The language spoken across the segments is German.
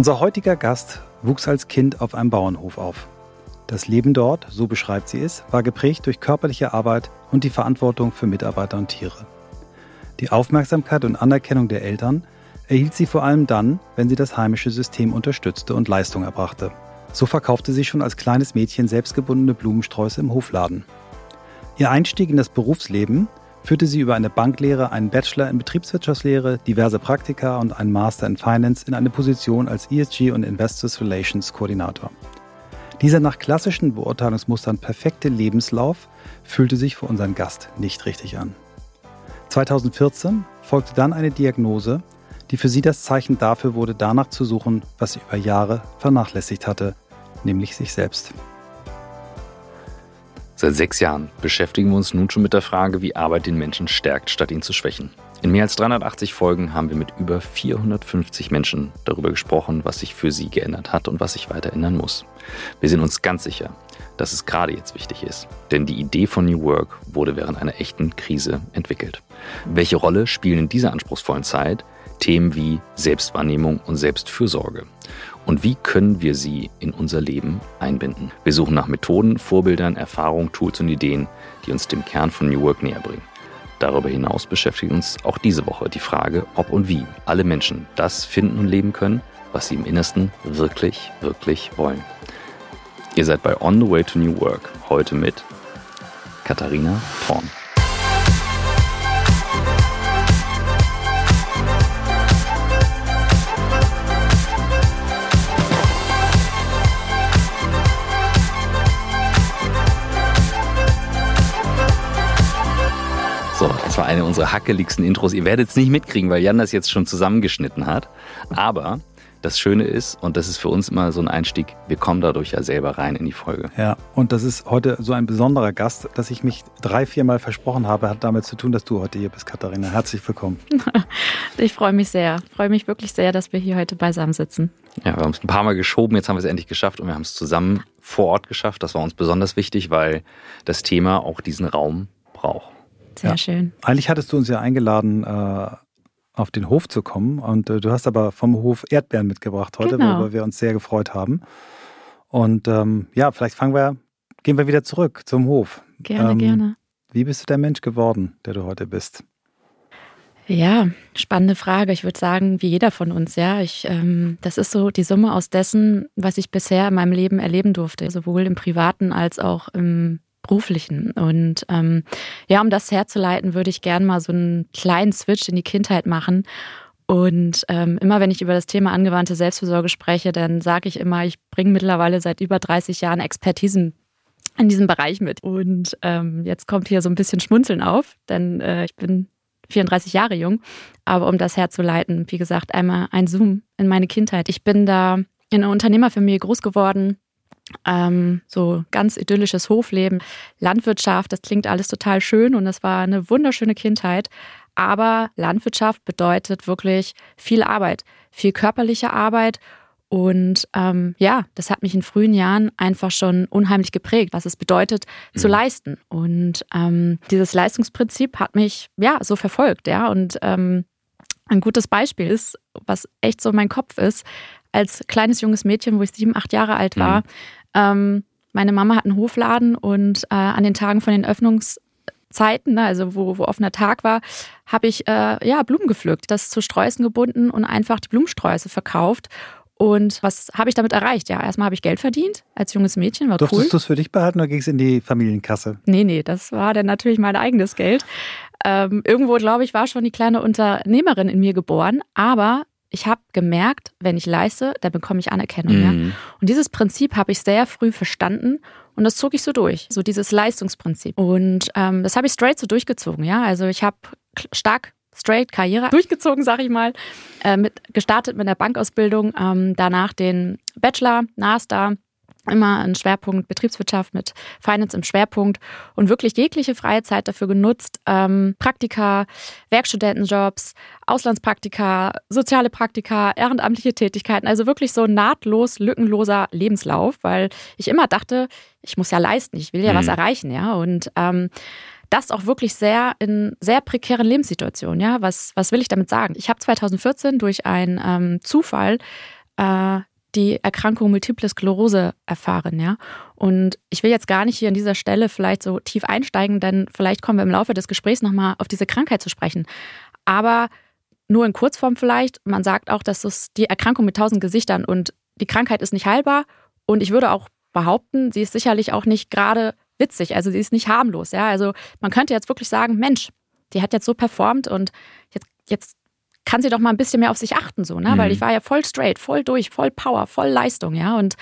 Unser heutiger Gast wuchs als Kind auf einem Bauernhof auf. Das Leben dort, so beschreibt sie es, war geprägt durch körperliche Arbeit und die Verantwortung für Mitarbeiter und Tiere. Die Aufmerksamkeit und Anerkennung der Eltern erhielt sie vor allem dann, wenn sie das heimische System unterstützte und Leistung erbrachte. So verkaufte sie schon als kleines Mädchen selbstgebundene Blumensträuße im Hofladen. Ihr Einstieg in das Berufsleben führte sie über eine Banklehre, einen Bachelor in Betriebswirtschaftslehre, diverse Praktika und einen Master in Finance in eine Position als ESG und Investors Relations Koordinator. Dieser nach klassischen Beurteilungsmustern perfekte Lebenslauf fühlte sich für unseren Gast nicht richtig an. 2014 folgte dann eine Diagnose, die für sie das Zeichen dafür wurde, danach zu suchen, was sie über Jahre vernachlässigt hatte, nämlich sich selbst. Seit sechs Jahren beschäftigen wir uns nun schon mit der Frage, wie Arbeit den Menschen stärkt, statt ihn zu schwächen. In mehr als 380 Folgen haben wir mit über 450 Menschen darüber gesprochen, was sich für sie geändert hat und was sich weiter ändern muss. Wir sind uns ganz sicher, dass es gerade jetzt wichtig ist, denn die Idee von New Work wurde während einer echten Krise entwickelt. Welche Rolle spielen in dieser anspruchsvollen Zeit Themen wie Selbstwahrnehmung und Selbstfürsorge? Und wie können wir sie in unser Leben einbinden? Wir suchen nach Methoden, Vorbildern, Erfahrungen, Tools und Ideen, die uns dem Kern von New Work näher bringen. Darüber hinaus beschäftigt uns auch diese Woche die Frage, ob und wie alle Menschen das finden und leben können, was sie im Innersten wirklich, wirklich wollen. Ihr seid bei On the Way to New Work, heute mit Katharina Thorn. Eine unserer hackeligsten Intros. Ihr werdet es nicht mitkriegen, weil Jan das jetzt schon zusammengeschnitten hat. Aber das Schöne ist, und das ist für uns immer so ein Einstieg, wir kommen dadurch ja selber rein in die Folge. Ja, und das ist heute so ein besonderer Gast, dass ich mich drei, viermal versprochen habe, hat damit zu tun, dass du heute hier bist, Katharina. Herzlich willkommen. Ich freue mich sehr, freue mich wirklich sehr, dass wir hier heute beisammen sitzen. Ja, wir haben es ein paar Mal geschoben, jetzt haben wir es endlich geschafft und wir haben es zusammen vor Ort geschafft. Das war uns besonders wichtig, weil das Thema auch diesen Raum braucht. Sehr ja. schön. Eigentlich hattest du uns ja eingeladen, äh, auf den Hof zu kommen. Und äh, du hast aber vom Hof Erdbeeren mitgebracht heute, genau. worüber wir uns sehr gefreut haben. Und ähm, ja, vielleicht fangen wir, gehen wir wieder zurück zum Hof. Gerne, ähm, gerne. Wie bist du der Mensch geworden, der du heute bist? Ja, spannende Frage. Ich würde sagen, wie jeder von uns, ja. Ich, ähm, das ist so die Summe aus dessen, was ich bisher in meinem Leben erleben durfte, sowohl im privaten als auch im beruflichen. Und ähm, ja, um das herzuleiten, würde ich gerne mal so einen kleinen Switch in die Kindheit machen. Und ähm, immer wenn ich über das Thema angewandte Selbstversorge spreche, dann sage ich immer, ich bringe mittlerweile seit über 30 Jahren Expertisen in diesem Bereich mit. Und ähm, jetzt kommt hier so ein bisschen Schmunzeln auf, denn äh, ich bin 34 Jahre jung. Aber um das herzuleiten, wie gesagt, einmal ein Zoom in meine Kindheit. Ich bin da in einer Unternehmerfamilie groß geworden, ähm, so ganz idyllisches Hofleben, Landwirtschaft, das klingt alles total schön und es war eine wunderschöne Kindheit. Aber Landwirtschaft bedeutet wirklich viel Arbeit, viel körperliche Arbeit. Und ähm, ja, das hat mich in frühen Jahren einfach schon unheimlich geprägt, was es bedeutet, mhm. zu leisten. Und ähm, dieses Leistungsprinzip hat mich ja so verfolgt, ja. Und ähm, ein gutes Beispiel ist, was echt so mein Kopf ist, als kleines junges Mädchen, wo ich sieben, acht Jahre alt war, mhm. Ähm, meine Mama hat einen Hofladen und äh, an den Tagen von den Öffnungszeiten, ne, also wo, wo offener Tag war, habe ich äh, ja Blumen gepflückt, das zu Sträußen gebunden und einfach die Blumensträuße verkauft. Und was habe ich damit erreicht? Ja, erstmal habe ich Geld verdient als junges Mädchen, war Durftest cool. du es für dich behalten oder ging es in die Familienkasse? Nee, nee, das war dann natürlich mein eigenes Geld. Ähm, irgendwo, glaube ich, war schon die kleine Unternehmerin in mir geboren, aber ich habe gemerkt, wenn ich leiste, dann bekomme ich Anerkennung. Mhm. Ja? Und dieses Prinzip habe ich sehr früh verstanden und das zog ich so durch, so dieses Leistungsprinzip. Und ähm, das habe ich straight so durchgezogen. Ja, also ich habe stark straight Karriere durchgezogen, sage ich mal, äh, mit, gestartet mit der Bankausbildung, ähm, danach den Bachelor, Master immer ein Schwerpunkt Betriebswirtschaft mit Finance im Schwerpunkt und wirklich jegliche freie Zeit dafür genutzt, ähm, Praktika, Werkstudentenjobs, Auslandspraktika, soziale Praktika, ehrenamtliche Tätigkeiten, also wirklich so nahtlos, lückenloser Lebenslauf, weil ich immer dachte, ich muss ja leisten, ich will ja mhm. was erreichen, ja und ähm, das auch wirklich sehr in sehr prekären Lebenssituationen. Ja, was, was will ich damit sagen? Ich habe 2014 durch einen ähm, Zufall äh, die Erkrankung Multiple Sklerose erfahren, ja. Und ich will jetzt gar nicht hier an dieser Stelle vielleicht so tief einsteigen, denn vielleicht kommen wir im Laufe des Gesprächs nochmal auf diese Krankheit zu sprechen. Aber nur in Kurzform vielleicht, man sagt auch, dass es die Erkrankung mit tausend Gesichtern und die Krankheit ist nicht heilbar. Und ich würde auch behaupten, sie ist sicherlich auch nicht gerade witzig, also sie ist nicht harmlos, ja. Also man könnte jetzt wirklich sagen, Mensch, die hat jetzt so performt und jetzt, jetzt kann sie doch mal ein bisschen mehr auf sich achten, so, ne? Mhm. Weil ich war ja voll straight, voll durch, voll Power, voll Leistung, ja. Und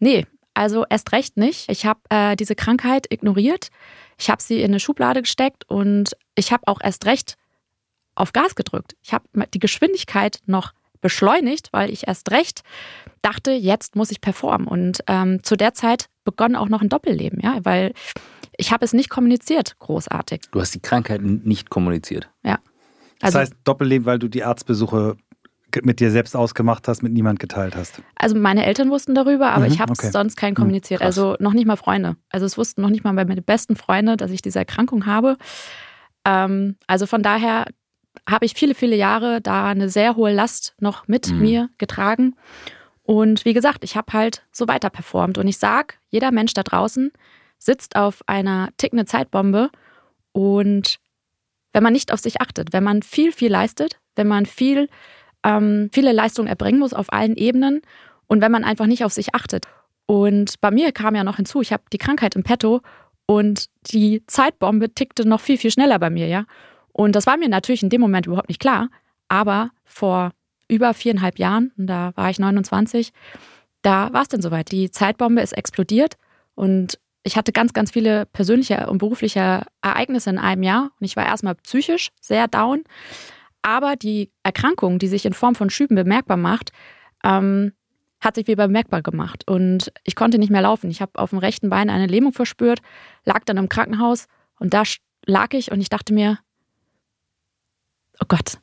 nee, also erst recht nicht. Ich habe äh, diese Krankheit ignoriert. Ich habe sie in eine Schublade gesteckt und ich habe auch erst recht auf Gas gedrückt. Ich habe die Geschwindigkeit noch beschleunigt, weil ich erst recht dachte, jetzt muss ich performen. Und ähm, zu der Zeit begann auch noch ein Doppelleben, ja, weil ich habe es nicht kommuniziert, großartig. Du hast die Krankheit nicht kommuniziert. Ja. Also, das heißt Doppelleben, weil du die Arztbesuche mit dir selbst ausgemacht hast, mit niemand geteilt hast? Also meine Eltern wussten darüber, aber mhm, ich habe es okay. sonst keinen mhm, kommuniziert. Mhm, also noch nicht mal Freunde. Also es wussten noch nicht mal meine besten Freunde, dass ich diese Erkrankung habe. Ähm, also von daher habe ich viele, viele Jahre da eine sehr hohe Last noch mit mhm. mir getragen. Und wie gesagt, ich habe halt so weiter performt. Und ich sage, jeder Mensch da draußen sitzt auf einer tickenden Zeitbombe und wenn man nicht auf sich achtet, wenn man viel, viel leistet, wenn man viel, ähm, viele Leistungen erbringen muss auf allen Ebenen und wenn man einfach nicht auf sich achtet. Und bei mir kam ja noch hinzu, ich habe die Krankheit im Petto und die Zeitbombe tickte noch viel, viel schneller bei mir, ja. Und das war mir natürlich in dem Moment überhaupt nicht klar, aber vor über viereinhalb Jahren, da war ich 29, da war es dann soweit. Die Zeitbombe ist explodiert und ich hatte ganz, ganz viele persönliche und berufliche Ereignisse in einem Jahr und ich war erstmal psychisch sehr down. Aber die Erkrankung, die sich in Form von Schüben bemerkbar macht, ähm, hat sich wieder bemerkbar gemacht. Und ich konnte nicht mehr laufen. Ich habe auf dem rechten Bein eine Lähmung verspürt, lag dann im Krankenhaus und da lag ich und ich dachte mir, oh Gott.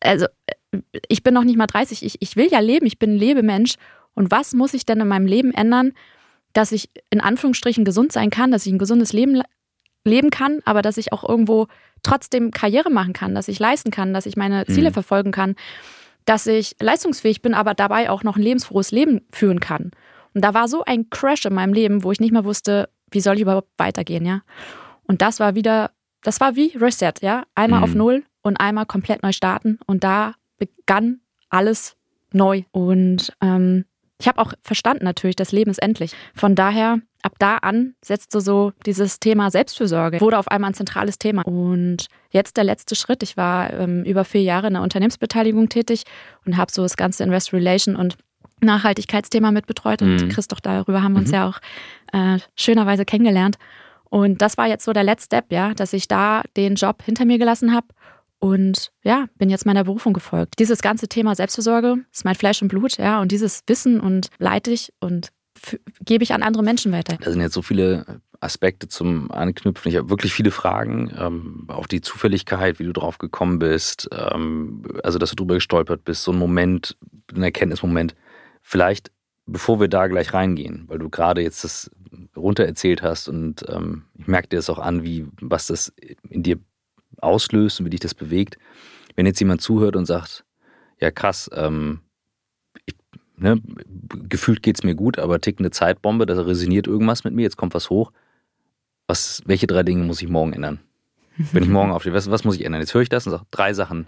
Also, ich bin noch nicht mal 30, ich, ich will ja leben, ich bin ein Lebemensch. Und was muss ich denn in meinem Leben ändern, dass ich in Anführungsstrichen gesund sein kann, dass ich ein gesundes Leben leben kann, aber dass ich auch irgendwo trotzdem Karriere machen kann, dass ich leisten kann, dass ich meine Ziele mhm. verfolgen kann, dass ich leistungsfähig bin, aber dabei auch noch ein lebensfrohes Leben führen kann. Und da war so ein Crash in meinem Leben, wo ich nicht mehr wusste, wie soll ich überhaupt weitergehen, ja. Und das war wieder, das war wie Reset, ja. Einmal mhm. auf Null und einmal komplett neu starten. Und da begann alles neu. Und ähm, ich habe auch verstanden natürlich, das Leben ist endlich. Von daher, ab da an setzte so dieses Thema Selbstfürsorge, wurde auf einmal ein zentrales Thema. Und jetzt der letzte Schritt. Ich war ähm, über vier Jahre in der Unternehmensbeteiligung tätig und habe so das ganze Investor Relation und Nachhaltigkeitsthema mitbetreut. Und mhm. Christoph, darüber haben wir uns mhm. ja auch äh, schönerweise kennengelernt. Und das war jetzt so der letzte Step, ja, dass ich da den Job hinter mir gelassen habe und ja, bin jetzt meiner Berufung gefolgt. Dieses ganze Thema Selbstversorge ist mein Fleisch und Blut, ja, und dieses Wissen und leite ich und gebe ich an andere Menschen weiter. Da sind jetzt so viele Aspekte zum Anknüpfen. Ich habe wirklich viele Fragen, ähm, auch die Zufälligkeit, wie du drauf gekommen bist, ähm, also dass du drüber gestolpert bist, so ein Moment, ein Erkenntnismoment. Vielleicht, bevor wir da gleich reingehen, weil du gerade jetzt das runter erzählt hast und ähm, ich merke dir das auch an, wie was das in dir auslöst und wie dich das bewegt. Wenn jetzt jemand zuhört und sagt, ja krass, ähm, ich, ne, gefühlt geht es mir gut, aber tickt eine Zeitbombe, da resoniert irgendwas mit mir, jetzt kommt was hoch. Was, welche drei Dinge muss ich morgen ändern? Wenn ich morgen aufstehe, was, was muss ich ändern? Jetzt höre ich das und sage drei Sachen,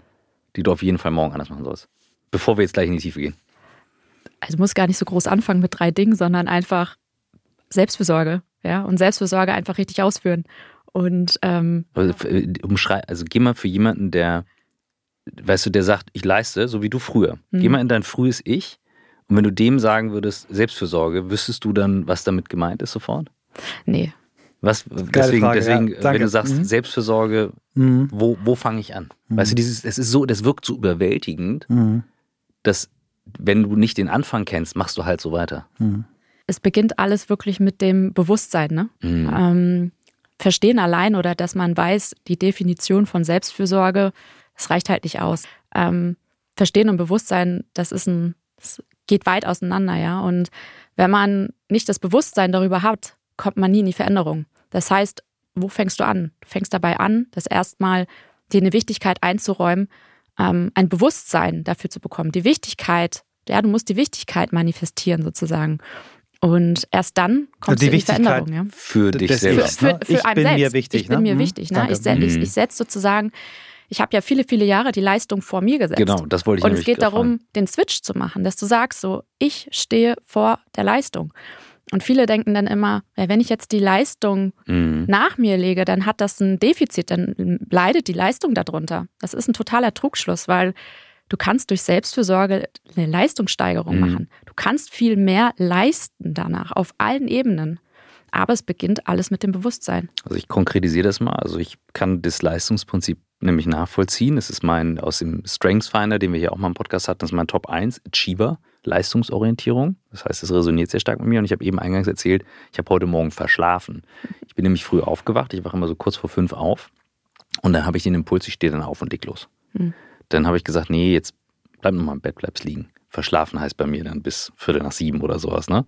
die du auf jeden Fall morgen anders machen sollst. Bevor wir jetzt gleich in die Tiefe gehen. Also muss gar nicht so groß anfangen mit drei Dingen, sondern einfach Selbstfürsorge, ja, und Selbstfürsorge einfach richtig ausführen. Und ähm, also, äh, umschrei also geh mal für jemanden, der, weißt du, der sagt, ich leiste, so wie du früher. Mhm. Geh mal in dein frühes Ich und wenn du dem sagen würdest, Selbstfürsorge, wüsstest du dann, was damit gemeint ist sofort? Nee. Was, deswegen, Frage, deswegen ja. wenn du sagst, mhm. Selbstfürsorge, mhm. wo, wo fange ich an? Mhm. Weißt du, dieses, es ist so, das wirkt so überwältigend, mhm. dass wenn du nicht den Anfang kennst, machst du halt so weiter. Mhm. Es beginnt alles wirklich mit dem Bewusstsein, ne? Ähm, Verstehen allein oder dass man weiß, die Definition von Selbstfürsorge, das reicht halt nicht aus. Ähm, Verstehen und Bewusstsein, das ist ein, das geht weit auseinander, ja. Und wenn man nicht das Bewusstsein darüber hat, kommt man nie in die Veränderung. Das heißt, wo fängst du an? Du fängst dabei an, das erstmal dir eine Wichtigkeit einzuräumen, ähm, ein Bewusstsein dafür zu bekommen, die Wichtigkeit Ja, du musst die Wichtigkeit manifestieren sozusagen. Und erst dann kommt die, die Veränderung. Ja? Für dich selber. Für, für, für ich bin selbst. mir wichtig. Ich bin ne? mir Hm, wichtig. Ne? Ich, ich, Mhm. ich setze sozusagen, ich habe ja viele, viele Jahre die Leistung vor mir gesetzt. Genau, das wollte ich Und es geht darum, den Switch zu machen, dass du sagst, so, ich stehe vor der Leistung. Und viele denken dann immer, ja, wenn ich jetzt die Leistung fragen. Mhm. nach mir lege, dann hat das ein Defizit, dann leidet die Leistung darunter. Das ist ein totaler Trugschluss, weil du kannst durch Selbstfürsorge eine Leistungssteigerung Mhm. machen. Du kannst viel mehr leisten danach auf allen Ebenen. Aber es beginnt alles mit dem Bewusstsein. Also ich konkretisiere das mal. Also ich kann das Leistungsprinzip nämlich nachvollziehen. Es ist mein aus dem Strengths Finder, den wir hier auch mal im Podcast hatten, das ist mein Top 1, Achiever, Leistungsorientierung. Das heißt, es resoniert sehr stark mit mir und ich habe eben eingangs erzählt, ich habe heute Morgen verschlafen. Ich bin nämlich früh aufgewacht, ich wache immer so kurz vor fünf auf und dann habe ich den Impuls, ich stehe dann auf und leg los. Hm. Dann habe ich gesagt, nee, jetzt bleib noch mal im Bett, bleibst liegen. Verschlafen heißt bei mir dann bis Viertel nach sieben oder sowas, ne?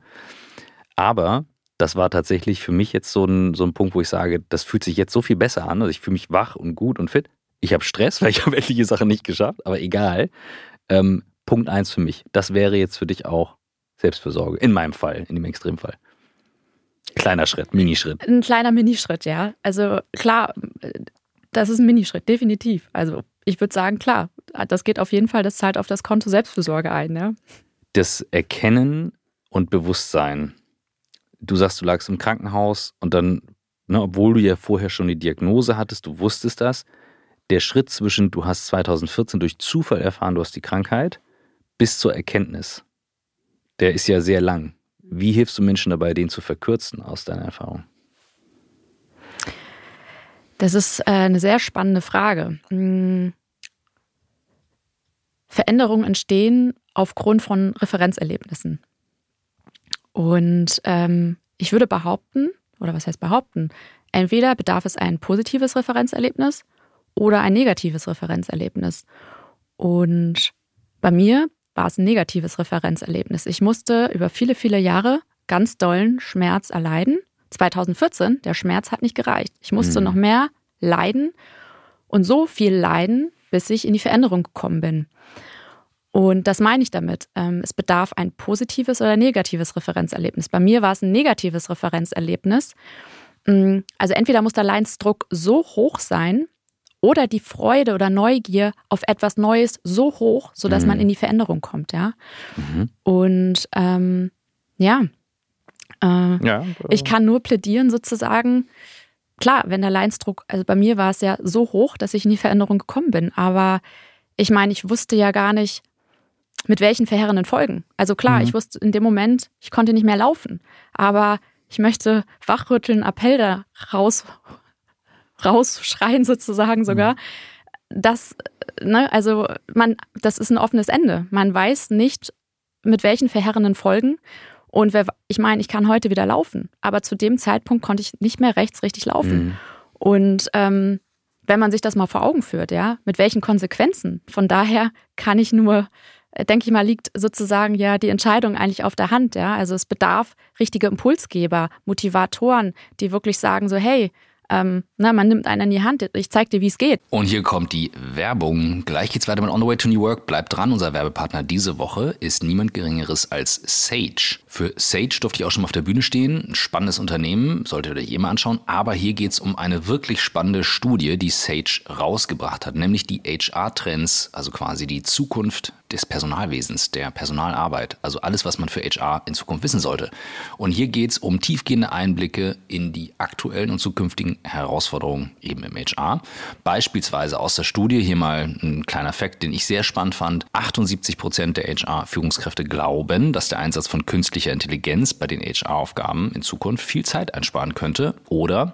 Aber das war tatsächlich für mich jetzt so ein, so ein Punkt, wo ich sage, das fühlt sich jetzt so viel besser an. Also ich fühle mich wach und gut und fit. Ich habe Stress, weil ich habe etliche Sachen nicht geschafft, aber egal. Ähm, Punkt eins für mich. Das wäre jetzt für dich auch Selbstfürsorge. In meinem Fall, in dem Extremfall. Kleiner Schritt, Minischritt. Ein kleiner Minischritt, ja. Also klar, das ist ein Minischritt, definitiv. Also ich würde sagen, klar, das geht auf jeden Fall, das zahlt auf das Konto Selbstfürsorge ein, ja. Das Erkennen und Bewusstsein. Du sagst, du lagst im Krankenhaus und dann, ne, obwohl du ja vorher schon die Diagnose hattest, du wusstest das, der Schritt zwischen, du hast 2014 durch Zufall erfahren, du hast die Krankheit, bis zur Erkenntnis, der ist ja sehr lang. Wie hilfst du Menschen dabei, den zu verkürzen aus deiner Erfahrung? Das ist äh, eine sehr spannende Frage. Hm. Veränderungen entstehen aufgrund von Referenzerlebnissen. Und ähm, ich würde behaupten, oder was heißt behaupten, entweder bedarf es ein positives Referenzerlebnis oder ein negatives Referenzerlebnis. Und bei mir war es ein negatives Referenzerlebnis. Ich musste über viele, viele Jahre ganz dollen Schmerz erleiden. 2014, der Schmerz hat nicht gereicht. Ich musste Mhm. noch mehr leiden und so viel leiden, bis ich in die Veränderung gekommen bin. Und das meine ich damit. Ähm, Es bedarf ein positives oder negatives Referenzerlebnis. Bei mir war es ein negatives Referenzerlebnis. Mm, Also entweder muss der Leidensdruck so hoch sein oder die Freude oder Neugier auf etwas Neues so hoch, sodass Mhm. man in die Veränderung kommt, ja. Mhm. Und ähm, ja, äh, Ja. ich kann nur plädieren sozusagen, klar, wenn der Leidensdruck, also bei mir war es ja so hoch, dass ich in die Veränderung gekommen bin, aber ich meine, ich wusste ja gar nicht, mit welchen verheerenden Folgen. Also klar, Mhm. ich wusste in dem Moment, ich konnte nicht mehr laufen, aber ich möchte wachrütteln, Appell da raus, rausschreien sozusagen sogar. Das, ne, also man, das ist ein offenes Ende. Man weiß nicht, mit welchen verheerenden Folgen. Und wer, ich meine, ich kann heute wieder laufen, aber zu dem Zeitpunkt konnte ich nicht mehr rechts richtig laufen. Mhm. Und ähm, wenn man sich das mal vor Augen führt, ja, mit welchen Konsequenzen. Von daher kann ich nur, äh, denke ich mal, liegt sozusagen ja die Entscheidung eigentlich auf der Hand, ja. Also es bedarf richtige Impulsgeber, Motivatoren, die wirklich sagen so, hey, ähm, na, man nimmt einen in die Hand, ich zeig dir, wie es geht. Und hier kommt die Werbung. Gleich geht's weiter mit On the Way to New Work. Bleibt dran. Unser Werbepartner diese Woche ist niemand Geringeres als Sage. Für Sage durfte ich auch schon mal auf der Bühne stehen. Ein spannendes Unternehmen, solltet ihr euch eh mal anschauen. Aber hier geht's um eine wirklich spannende Studie, die Sage rausgebracht hat, nämlich die HR-Trends, also quasi die Zukunft des Personalwesens, der Personalarbeit. Also alles, was man für HR in Zukunft wissen sollte. Und hier geht's um tiefgehende Einblicke in die aktuellen und zukünftigen Herausforderungen eben im HR. Beispielsweise aus der Studie, hier mal ein kleiner Fakt, den ich sehr spannend fand. 78 Prozent der HR-Führungskräfte glauben, dass der Einsatz von künstlicher Intelligenz bei den HR-Aufgaben in Zukunft viel Zeit einsparen könnte. Oder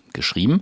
geschrieben.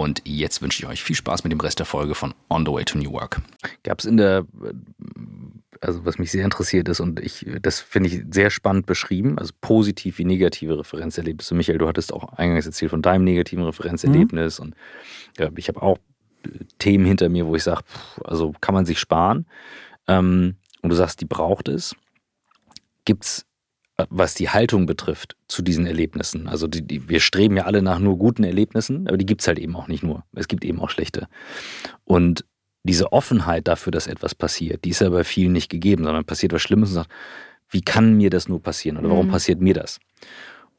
jetzt wünsche ich euch viel Spaß mit dem Rest der Folge von On the Way to New Work. Gab es in der, also was mich sehr interessiert ist und ich, das finde ich sehr spannend beschrieben, also positiv wie negative Referenzerlebnisse. Michael, du hattest auch eingangs erzählt von deinem negativen Referenzerlebnis mhm. und ja, ich habe auch Themen hinter mir, wo ich sage, also kann man sich sparen. Ähm, und du sagst, die braucht es. Gibt es was die Haltung betrifft zu diesen Erlebnissen. Also die, die, wir streben ja alle nach nur guten Erlebnissen, aber die gibt es halt eben auch nicht nur. Es gibt eben auch schlechte. Und diese Offenheit dafür, dass etwas passiert, die ist ja bei vielen nicht gegeben, sondern passiert was Schlimmes und sagt, wie kann mir das nur passieren oder warum mhm. passiert mir das?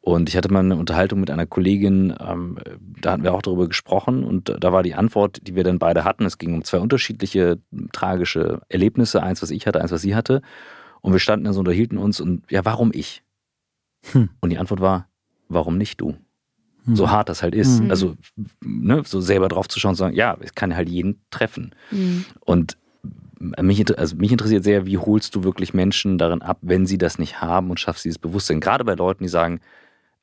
Und ich hatte mal eine Unterhaltung mit einer Kollegin, ähm, da hatten wir auch darüber gesprochen und da war die Antwort, die wir dann beide hatten, es ging um zwei unterschiedliche tragische Erlebnisse, eins, was ich hatte, eins, was sie hatte. Und wir standen dann so, unterhielten uns und ja, warum ich? Hm. Und die Antwort war, warum nicht du? Hm. So hart das halt ist. Hm. Also, ne, so selber drauf zu schauen und zu sagen, ja, es kann halt jeden treffen. Hm. Und mich, also mich interessiert sehr, wie holst du wirklich Menschen darin ab, wenn sie das nicht haben und schaffst dieses Bewusstsein? Gerade bei Leuten, die sagen,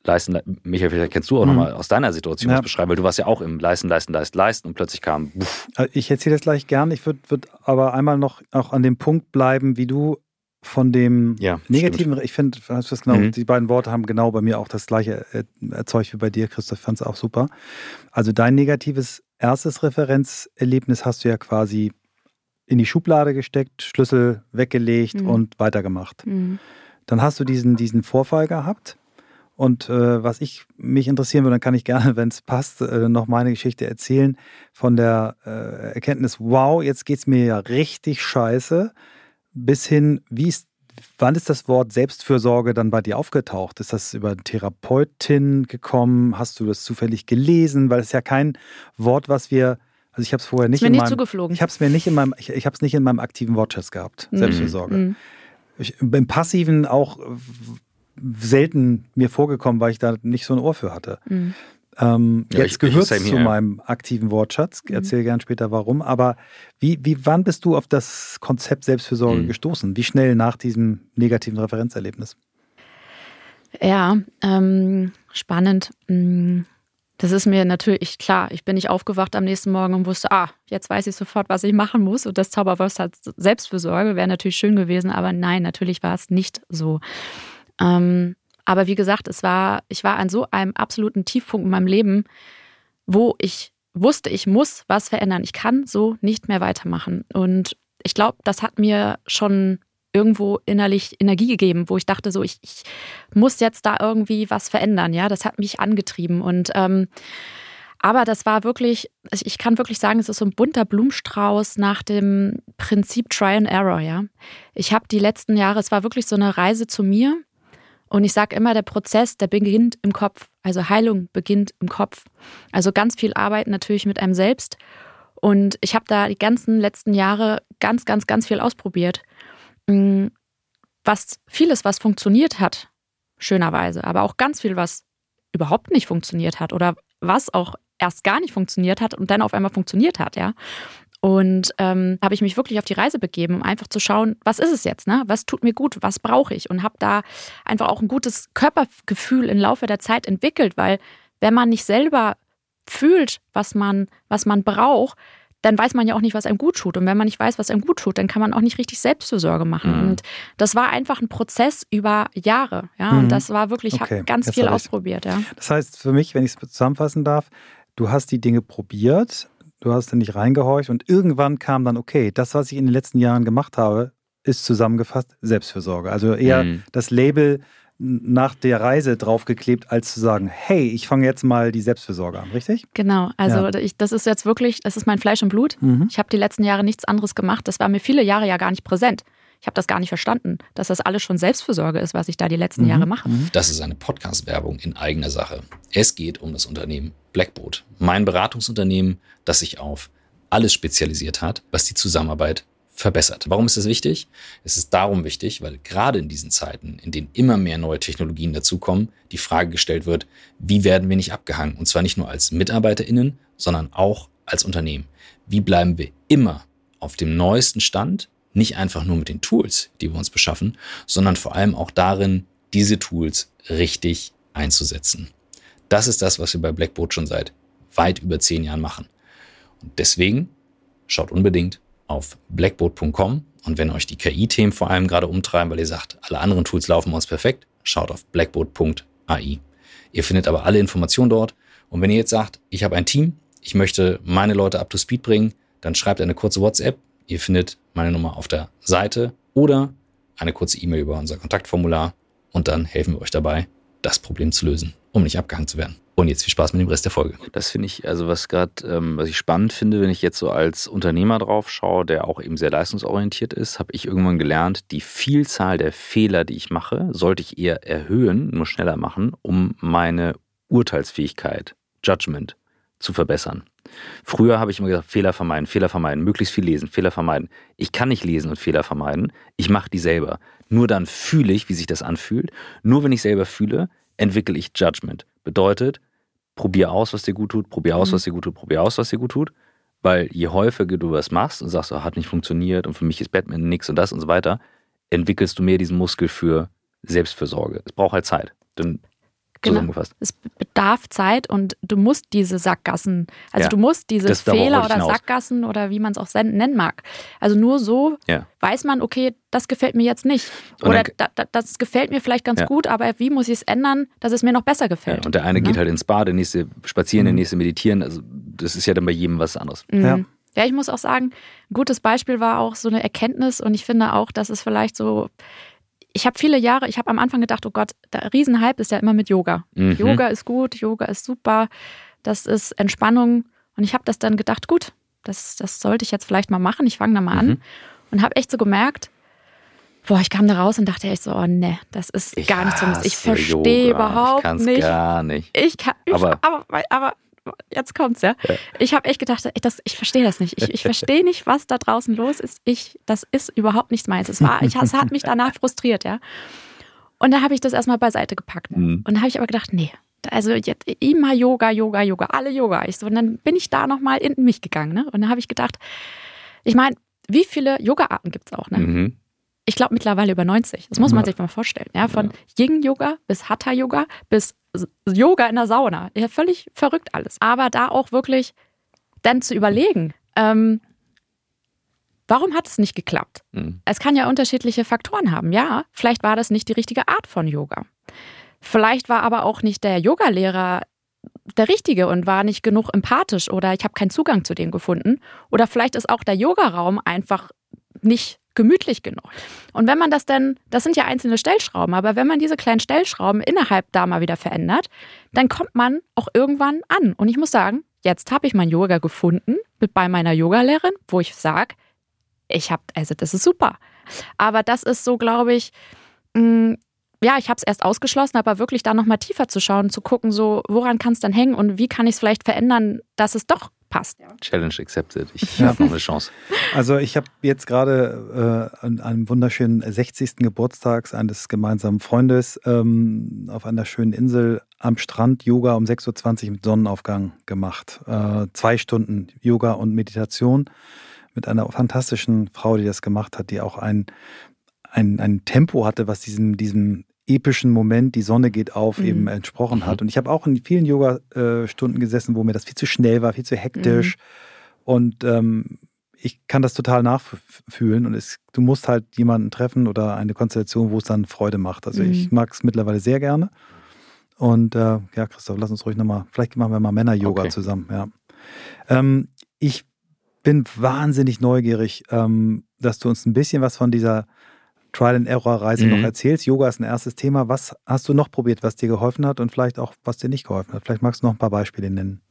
leisten, Michael, vielleicht kennst du auch mhm. nochmal aus deiner Situation ja. was beschreiben, weil du warst ja auch im Leisten, Leisten, Leisten, Leisten und plötzlich kam. Buff. Äh, ich erzähle das gleich gern. Ich würde würd aber einmal noch auch an dem Punkt bleiben, wie du von dem ja, negativen, stimmt. ich finde, genau, mhm. die beiden Worte haben genau bei mir auch das gleiche äh, erzeugt wie bei dir, Christoph, fand es auch super. Also dein negatives erstes Referenzerlebnis hast du ja quasi in die Schublade gesteckt, Schlüssel weggelegt mhm. und weitergemacht. Mhm. Dann hast du diesen, diesen Vorfall gehabt. Und äh, was ich mich interessieren würde, dann kann ich gerne, wenn es passt, äh, noch meine Geschichte erzählen von der äh, Erkenntnis, wow, jetzt geht es mir ja richtig scheiße bis hin, wie ist, wann ist das Wort Selbstfürsorge dann bei dir aufgetaucht? Ist das über eine Therapeutin gekommen? Hast du das zufällig gelesen? Weil es ja kein Wort, was wir also ich habe es vorher nicht, in nicht meinem, zugeflogen. Ich habe es mir nicht in meinem, ich, ich habe es nicht in meinem aktiven Wortschatz gehabt. Mhm. Selbstfürsorge. Mhm. Ich, Im passiven auch selten mir vorgekommen, weil ich da nicht so ein Ohr für hatte. Mhm. Ähm, ja, jetzt gehört es zu meinem aktiven Wortschatz. Mhm. Erzähle gern später warum. Aber wie, wie, wann bist du auf das Konzept Selbstfürsorge mhm. gestoßen? Wie schnell nach diesem negativen Referenzerlebnis? Ja, ähm, spannend. Mm, das ist mir natürlich klar. Ich bin nicht aufgewacht am nächsten Morgen und wusste, ah, jetzt weiß ich sofort, was ich machen muss. Und das Zauberwort hat Selbstfürsorge, wäre natürlich schön gewesen. Aber nein, natürlich war es nicht so. Ähm, aber wie gesagt, es war, ich war an so einem absoluten Tiefpunkt in meinem Leben, wo ich wusste, ich muss was verändern. Ich kann so nicht mehr weitermachen. Und ich glaube, das hat mir schon irgendwo innerlich Energie gegeben, wo ich dachte, so, ich, ich muss jetzt da irgendwie was verändern. Ja, das hat mich angetrieben. Und ähm, aber das war wirklich, ich kann wirklich sagen, es ist so ein bunter Blumenstrauß nach dem Prinzip Try and Error, ja. Ich habe die letzten Jahre, es war wirklich so eine Reise zu mir. Und ich sage immer, der Prozess, der beginnt im Kopf. Also Heilung beginnt im Kopf. Also ganz viel Arbeit natürlich mit einem selbst. Und ich habe da die ganzen letzten Jahre ganz, ganz, ganz viel ausprobiert. Mm, was vieles, was funktioniert hat, schönerweise, aber auch ganz viel, was überhaupt nicht funktioniert hat oder was auch erst gar nicht funktioniert hat und dann auf einmal funktioniert hat, ja. Und ähm, habe ich mich wirklich auf die Reise begeben, um einfach zu schauen, was ist es jetzt, ne? Was tut mir gut, was brauche ich? Und habe da einfach auch ein gutes Körpergefühl im Laufe der Zeit entwickelt, weil wenn man nicht selber fühlt, was man, was man braucht, dann weiß man ja auch nicht, was einem gut tut. Und wenn man nicht weiß, was einem gut tut, dann kann man auch nicht richtig Selbstfürsorge machen. Mhm. Und das war einfach ein Prozess über Jahre. Ja, mhm. und das war wirklich, ich okay. habe ganz viel ausprobiert. Ja. Das heißt für mich, wenn ich es zusammenfassen darf, du hast die Dinge probiert, du hast dann nicht reingehorcht und irgendwann kam dann, okay, das, was ich in den letzten Jahren gemacht habe, ist zusammengefasst Selbstfürsorge. Also eher mhm. das Label nach der Reise draufgeklebt, als zu sagen, hey, ich fange jetzt mal die Selbstfürsorge an, richtig? Genau, also ja. ich, das ist jetzt wirklich, das ist mein Fleisch und Blut. Mhm. Ich habe die letzten Jahre nichts anderes gemacht. Das war mir viele Jahre ja gar nicht präsent. Ich habe das gar nicht verstanden, dass das alles schon Selbstfürsorge ist, was ich da die letzten mhm. Jahre mache. Mhm. Das ist eine Podcast-Werbung in eigener Sache. Es geht um das Unternehmen Blackboat, mein Beratungsunternehmen, das sich auf alles spezialisiert hat, was die Zusammenarbeit verbessert. Warum ist das wichtig? Es ist darum wichtig, weil gerade in diesen Zeiten, in denen immer mehr neue Technologien dazukommen, die Frage gestellt wird, wie werden wir nicht abgehangen? Und zwar nicht nur als MitarbeiterInnen, sondern auch als Unternehmen. Wie bleiben wir immer auf dem neuesten Stand? Nicht einfach nur mit den Tools, die wir uns beschaffen, sondern vor allem auch darin, diese Tools richtig einzusetzen. Das ist das, was wir bei Blackboard schon seit weit über zehn Jahren machen. Und deswegen schaut unbedingt auf blackboard.com und wenn euch die KI-Themen vor allem gerade umtreiben, weil ihr sagt, alle anderen Tools laufen uns perfekt, schaut auf blackboard.ai. Ihr findet aber alle Informationen dort und wenn ihr jetzt sagt, ich habe ein Team, ich möchte meine Leute up to speed bringen, dann schreibt eine kurze WhatsApp. Ihr findet meine Nummer auf der Seite oder eine kurze E-Mail über unser Kontaktformular und dann helfen wir euch dabei, das Problem zu lösen, um nicht abgehangen zu werden. Und jetzt viel Spaß mit dem Rest der Folge. Das finde ich, also was gerade, ähm, was ich spannend finde, wenn ich jetzt so als Unternehmer drauf schaue, der auch eben sehr leistungsorientiert ist, habe ich irgendwann gelernt, die Vielzahl der Fehler, die ich mache, sollte ich eher erhöhen, nur schneller machen, um meine Urteilsfähigkeit, Judgment zu verbessern. Früher habe ich immer gesagt, Fehler vermeiden, Fehler vermeiden, möglichst viel lesen, Fehler vermeiden. Ich kann nicht lesen und Fehler vermeiden. Ich mache die selber. Nur dann fühle ich, wie sich das anfühlt. Nur wenn ich selber fühle, entwickle ich Judgment. Bedeutet, probier aus, was dir gut tut, probier aus, mhm. was dir gut tut, probier aus, was dir gut tut. Weil je häufiger du was machst und sagst, oh, hat nicht funktioniert und für mich ist Batman nix und das und so weiter, entwickelst du mehr diesen Muskel für Selbstfürsorge. Es braucht halt Zeit. Denn Genau. zusammengefasst. Es bedarf Zeit und du musst diese Sackgassen, also ja, du musst diese Fehler oder Sackgassen oder wie man es auch nennen mag. Also nur so ja. weiß man, okay, das gefällt mir jetzt nicht. Oder dann, da, das gefällt mir vielleicht ganz ja. gut, aber wie muss ich es ändern, dass es mir noch besser gefällt? und der eine geht halt ins Bad, der nächste spazieren, der mhm. nächste meditieren. Also das ist ja dann bei jedem was anderes. Mhm. Ja. Ja, ich muss auch sagen, ein gutes Beispiel war auch so eine Erkenntnis und ich finde auch, dass es vielleicht so ich habe viele Jahre, ich habe am Anfang gedacht, oh Gott, der Riesenhype ist ja immer mit Yoga. Mhm. Yoga ist gut, Yoga ist super, das ist Entspannung. Und ich habe das dann gedacht, gut, das, das sollte ich jetzt vielleicht mal machen. Ich fange da mal an. Mhm. Und habe echt so gemerkt, boah, ich kam da raus und dachte echt so, oh ne, das ist ich gar nicht so. Ich verstehe überhaupt ich nicht. gar nicht. Ich kann, ich, aber, aber, aber jetzt kommt's ja. ja. Ich habe echt gedacht, das, ich verstehe das nicht. Ich, ich verstehe nicht, was da draußen los ist. Ich, das ist überhaupt nichts meins. Es war, ich, es hat mich danach frustriert, ja. Und da habe ich das erstmal beiseite gepackt. Mhm. Und da habe ich aber gedacht, nee, also jetzt immer Yoga, Yoga, Yoga, alle Yoga. Ich so, und dann bin ich da nochmal in mich gegangen. Ne? Und dann habe ich gedacht, ich meine, wie viele Yoga-Arten gibt es auch? Ne? Mhm ich glaube mittlerweile über 90. Das muss man sich mal vorstellen. Ja, von Yin-Yoga bis Hatha-Yoga bis Yoga in der Sauna. Ja, völlig verrückt alles. Aber da auch wirklich dann zu überlegen, ähm, warum hat es nicht geklappt? Mhm. Es kann ja unterschiedliche Faktoren haben. Ja, vielleicht war das nicht die richtige Art von Yoga. Vielleicht war aber auch nicht der Yogalehrer der Richtige und war nicht genug empathisch oder ich habe keinen Zugang zu dem gefunden. Oder vielleicht ist auch der Yogaraum einfach nicht gemütlich genug. Und wenn man das denn, das sind ja einzelne Stellschrauben, aber wenn man diese kleinen Stellschrauben innerhalb da mal wieder verändert, dann kommt man auch irgendwann an. Und ich muss sagen, jetzt habe ich mein Yoga gefunden mit bei meiner Yogalehrerin, wo ich sage, ich habe, also das ist super. Aber das ist so, glaube ich, mh, mm, ja, ich habe es erst ausgeschlossen, aber wirklich da nochmal tiefer zu schauen, zu gucken, so, woran kann es dann hängen und wie kann ich es vielleicht verändern, dass es doch passt. Challenge accepted. Ich habe noch eine Chance. Also ich habe jetzt gerade äh, an einem wunderschönen 60. Geburtstag eines gemeinsamen Freundes ähm, auf einer schönen Insel am Strand Yoga um 6.20 Uhr mit Sonnenaufgang gemacht. Äh, zwei Stunden Yoga und Meditation mit einer fantastischen Frau, die das gemacht hat, die auch ein, ein, ein Tempo hatte, was diesem, diesem epischen Moment, die Sonne geht auf, mhm. eben entsprochen hat. Mhm. Und ich habe auch in vielen Yoga-Stunden gesessen, wo mir das viel zu schnell war, viel zu hektisch. Mhm. Und ähm, ich kann das total nachfühlen. Und es, du musst halt jemanden treffen oder eine Konstellation, wo es dann Freude macht. Also mhm. ich mag es mittlerweile sehr gerne. Und äh, ja, Christoph, lass uns ruhig nochmal, vielleicht machen wir mal Männer-Yoga okay. zusammen. Ja. Ähm, ich bin wahnsinnig neugierig, ähm, dass du uns ein bisschen was von dieser Trial-and-Error-Reise mhm. noch erzählst. Yoga ist ein erstes Thema. Was hast du noch probiert, was dir geholfen hat und vielleicht auch, was dir nicht geholfen hat? Vielleicht magst du noch ein paar Beispiele nennen.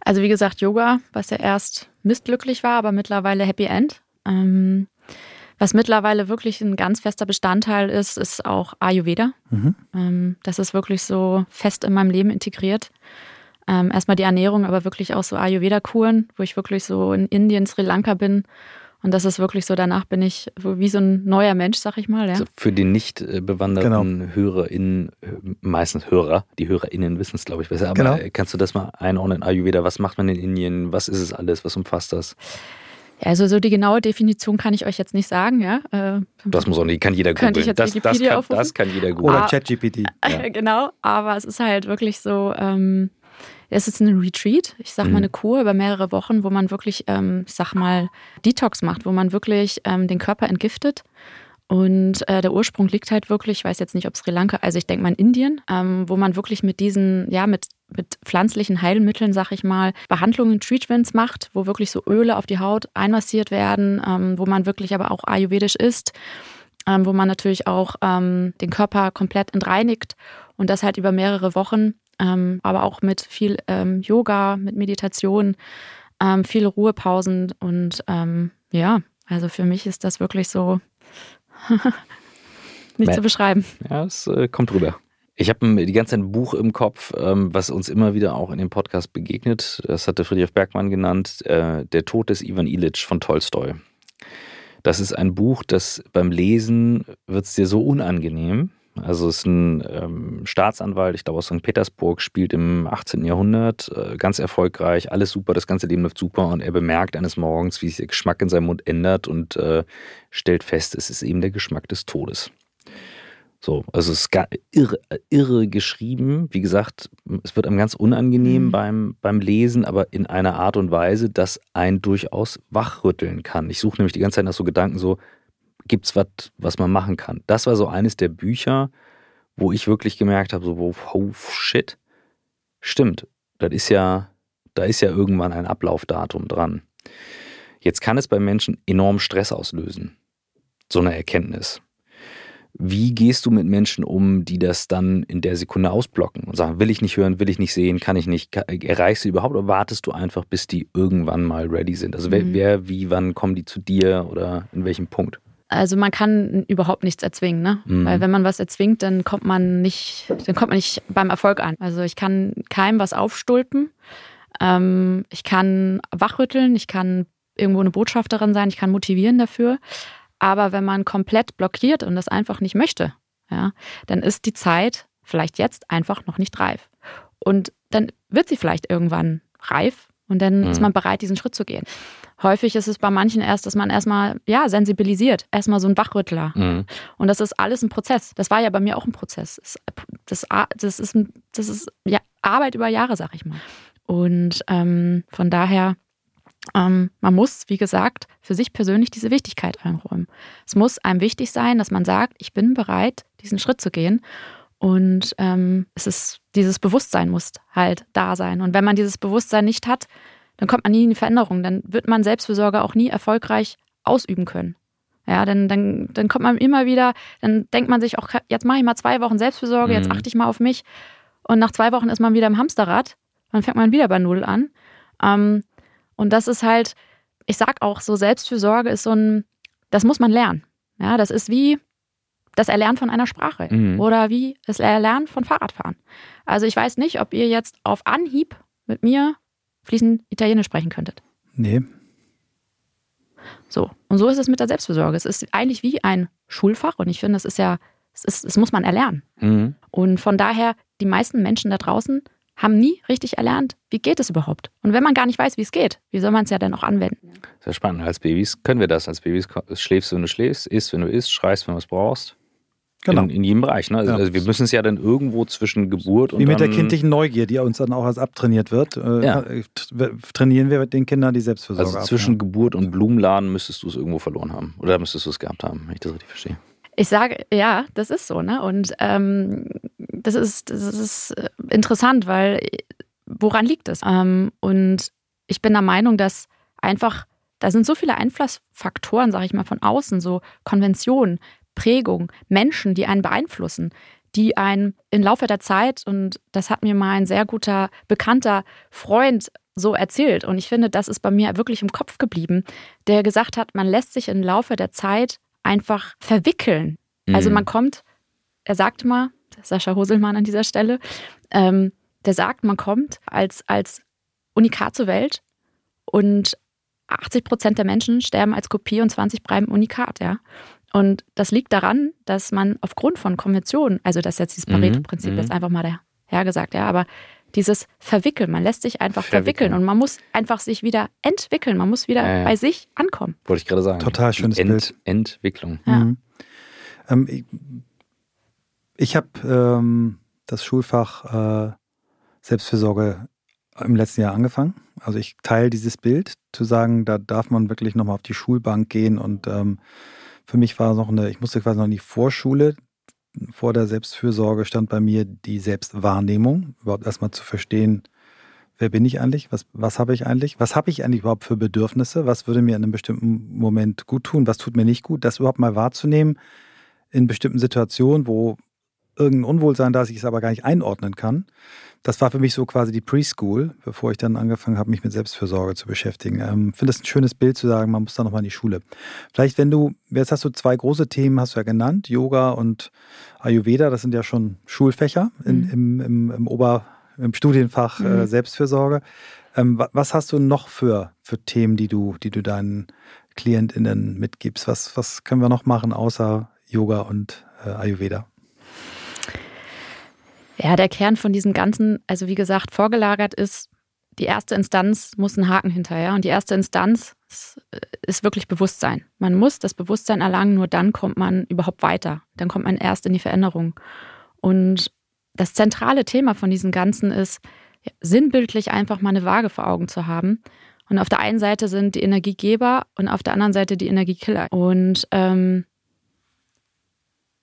Also wie gesagt, Yoga, was ja erst missglücklich war, aber mittlerweile Happy End. Ähm, Was mittlerweile wirklich ein ganz fester Bestandteil ist, ist auch Ayurveda. Mhm. Ähm, das ist wirklich so fest in meinem Leben integriert. Ähm, erstmal die Ernährung, aber wirklich auch so Ayurveda-Kuren, wo ich wirklich so in Indien, Sri Lanka bin und das ist wirklich so, danach bin ich wie so ein neuer Mensch, sag ich mal. Ja. Also für die nicht äh, bewanderten genau. HörerInnen, äh, meistens Hörer, die HörerInnen wissen es, glaube ich, besser. Aber genau. kannst du das mal einordnen, Ayurveda? Was macht man in Indien? Was ist es alles? Was umfasst das? Ja, also so die genaue Definition kann ich euch jetzt nicht sagen, ja. Äh, das muss auch nicht, kann jeder googeln. Das, das, kann, das kann jeder googeln. Oder ChatGPT. Ja. genau, aber es ist halt wirklich so, ähm, es ist ein Retreat, ich sag mal mhm. eine Kur über mehrere Wochen, wo man wirklich, ähm, ich sag mal, Detox macht, wo man wirklich ähm, den Körper entgiftet. Und äh, der Ursprung liegt halt wirklich, ich weiß jetzt nicht, ob Sri Lanka, also ich denke mal in Indien, ähm, wo man wirklich mit diesen, ja, mit, mit pflanzlichen Heilmitteln, sag ich mal, Behandlungen, Treatments macht, wo wirklich so Öle auf die Haut einmassiert werden, ähm, wo man wirklich aber auch ayurvedisch isst, ähm, wo man natürlich auch ähm, den Körper komplett entreinigt und das halt über mehrere Wochen ähm, aber auch mit viel ähm, Yoga, mit Meditation, ähm, viele Ruhepausen und ähm, ja, also für mich ist das wirklich so nicht zu beschreiben. Ja, es äh, kommt rüber. Ich habe die ganze Zeit ein Buch im Kopf, ähm, was uns immer wieder auch in dem Podcast begegnet. Das hatte Friedrich Bergmann genannt, äh, Der Tod des Ivan Illich von Tolstoi. Das ist ein Buch, das beim Lesen wird es dir so unangenehm, also es ist ein ähm, Staatsanwalt, ich glaube aus St. Petersburg, spielt im 18. Jahrhundert, äh, ganz erfolgreich, alles super, das ganze Leben läuft super und er bemerkt eines Morgens, wie sich der Geschmack in seinem Mund ändert und äh, stellt fest, es ist eben der Geschmack des Todes. So, also es ist irre, irre geschrieben. Wie gesagt, es wird einem ganz unangenehm mhm. beim, beim Lesen, aber in einer Art und Weise, dass ein durchaus wachrütteln kann. Ich suche nämlich die ganze Zeit nach so Gedanken so, gibt es was, was man machen kann. Das war so eines der Bücher, wo ich wirklich gemerkt habe, so, oh shit, stimmt, das ist ja, da ist ja irgendwann ein Ablaufdatum dran. Jetzt kann es bei Menschen enorm Stress auslösen, so eine Erkenntnis. Wie gehst du mit Menschen um, die das dann in der Sekunde ausblocken und sagen, will ich nicht hören, will ich nicht sehen, kann ich nicht, erreichst du überhaupt oder wartest du einfach, bis die irgendwann mal ready sind? Also wer, mhm. wer wie, wann kommen die zu dir oder in welchem Punkt? Also man kann überhaupt nichts erzwingen, ne? Mhm. Weil wenn man was erzwingt, dann kommt man nicht, dann kommt man nicht beim Erfolg an. Also ich kann keinem was aufstulpen. Ähm, ich kann wachrütteln, ich kann irgendwo eine Botschafterin sein, ich kann motivieren dafür. Aber wenn man komplett blockiert und das einfach nicht möchte, ja, dann ist die Zeit vielleicht jetzt einfach noch nicht reif. Und dann wird sie vielleicht irgendwann reif und dann mhm. ist man bereit, diesen Schritt zu gehen. Häufig ist es bei manchen erst, dass man erstmal, ja, sensibilisiert, erstmal so ein Wachrüttler. Mhm. Und das ist alles ein Prozess. Das war ja bei mir auch ein Prozess. Das, das, ist, das ist ja, Arbeit über Jahre, sag ich mal. Und ähm, von daher, ähm, man muss, wie gesagt, für sich persönlich diese Wichtigkeit einräumen. Es muss einem wichtig sein, dass man sagt, ich bin bereit, diesen Schritt zu gehen. Und ähm, es ist dieses Bewusstsein muss halt da sein. Und wenn man dieses Bewusstsein nicht hat, dann kommt man nie in die Veränderung. Dann wird man Selbstfürsorge auch nie erfolgreich ausüben können. Ja, dann, dann, dann kommt man immer wieder, dann denkt man sich auch, jetzt mache ich mal zwei Wochen Selbstfürsorge, jetzt mhm. achte ich mal auf mich. Und nach zwei Wochen ist man wieder im Hamsterrad. Dann fängt man wieder bei Null an. Ähm, und das ist halt, ich sag auch so, Selbstfürsorge ist so ein, das muss man lernen. Ja, das ist wie das Erlernen von einer Sprache mhm. oder wie das Erlernen von Fahrradfahren. Also ich weiß nicht, ob ihr jetzt auf Anhieb mit mir fließend Italienisch sprechen könntet. Nee. So, und so ist es mit der Selbstversorge. Es ist eigentlich wie ein Schulfach und ich finde, das ist ja, es, ist, es muss man erlernen. Mhm. Und von daher, die meisten Menschen da draußen haben nie richtig erlernt, wie geht es überhaupt. Und wenn man gar nicht weiß, wie es geht, wie soll man es ja dann auch anwenden? Sehr spannend. Als Babys können wir das. Als Babys schläfst du, wenn du schläfst, isst, wenn du isst, schreist, wenn du es brauchst. Genau. In, in, jedem Bereich. Ne? Also, ja. also wir müssen es ja dann irgendwo zwischen Geburt und. Wie mit der kindlichen Neugier, die uns dann auch als abtrainiert wird, äh, ja. trainieren wir mit den Kindern die Selbstversorgung. Also zwischen ab, Geburt und Blumenladen müsstest du es irgendwo verloren haben. Oder müsstest du es gehabt haben, wenn ich das richtig verstehe. Ich sage, ja, das ist so, ne? Und ähm, das ist, das ist äh, interessant, weil woran liegt es? Ähm, und ich bin der Meinung, dass einfach da sind so viele Einflussfaktoren, sage ich mal, von außen, so Konventionen, Prägung, Menschen, die einen beeinflussen, die einen im Laufe der Zeit, und das hat mir mal ein sehr guter, bekannter Freund so erzählt, und ich finde, das ist bei mir wirklich im Kopf geblieben, der gesagt hat, man lässt sich im Laufe der Zeit einfach verwickeln. Also mhm. Also man kommt, er sagt mal, Sascha Hoselmann an dieser Stelle, ähm, der sagt, man kommt als, als Unikat zur Welt und 80 Prozent der Menschen sterben als Kopie und 20 bleiben Unikat, ja. Und das liegt daran, dass man aufgrund von Konventionen, also das ist jetzt dieses mhm, Pareto-Prinzip, mhm. ist einfach mal der Herr gesagt, ja, aber dieses Verwickeln, man lässt sich einfach verwickeln. verwickeln und man muss einfach sich wieder entwickeln, man muss wieder ja, ja. bei sich ankommen. Wollte ich gerade sagen. Total schönes Ent, Bild. Entwicklung. Ja. Mhm. Ähm, ich ich habe ähm, das Schulfach äh, Selbstfürsorge im letzten Jahr angefangen. Also ich teile dieses Bild, zu sagen, da darf man wirklich nochmal auf die Schulbank gehen und ähm, für mich war noch eine, ich musste quasi noch in die Vorschule. Vor der Selbstfürsorge stand bei mir die Selbstwahrnehmung, überhaupt erstmal zu verstehen, wer bin ich eigentlich, was, was habe ich eigentlich, was habe ich eigentlich überhaupt für Bedürfnisse, was würde mir in einem bestimmten Moment gut tun, was tut mir nicht gut, das überhaupt mal wahrzunehmen in bestimmten Situationen, wo irgendein Unwohlsein da ist, ich es aber gar nicht einordnen kann das war für mich so quasi die Preschool, bevor ich dann angefangen habe, mich mit Selbstfürsorge zu beschäftigen. Ähm, finde es ein schönes Bild zu sagen, man muss da nochmal in die Schule. Vielleicht, wenn du, jetzt hast du zwei große Themen, hast du ja genannt, Yoga und Ayurveda, das sind ja schon Schulfächer in, mhm. im, im, im, Ober, im Studienfach äh, mhm. äh, Selbstfürsorge. Ähm, was hast du noch für, für Themen, die du, die du deinen KlientInnen mitgibst? Was, was können wir noch machen außer Yoga und äh, Ayurveda? Ja, der Kern von diesem Ganzen, also wie gesagt, vorgelagert ist, die erste Instanz muss einen Haken hinterher. Und die erste Instanz ist wirklich Bewusstsein. Man muss das Bewusstsein erlangen, nur dann kommt man überhaupt weiter. Dann kommt man erst in die Veränderung. Und das zentrale Thema von diesem Ganzen ist, sinnbildlich einfach mal eine Waage vor Augen zu haben. Und auf der einen Seite sind die Energiegeber und auf der anderen Seite die Energiekiller. Und ähm,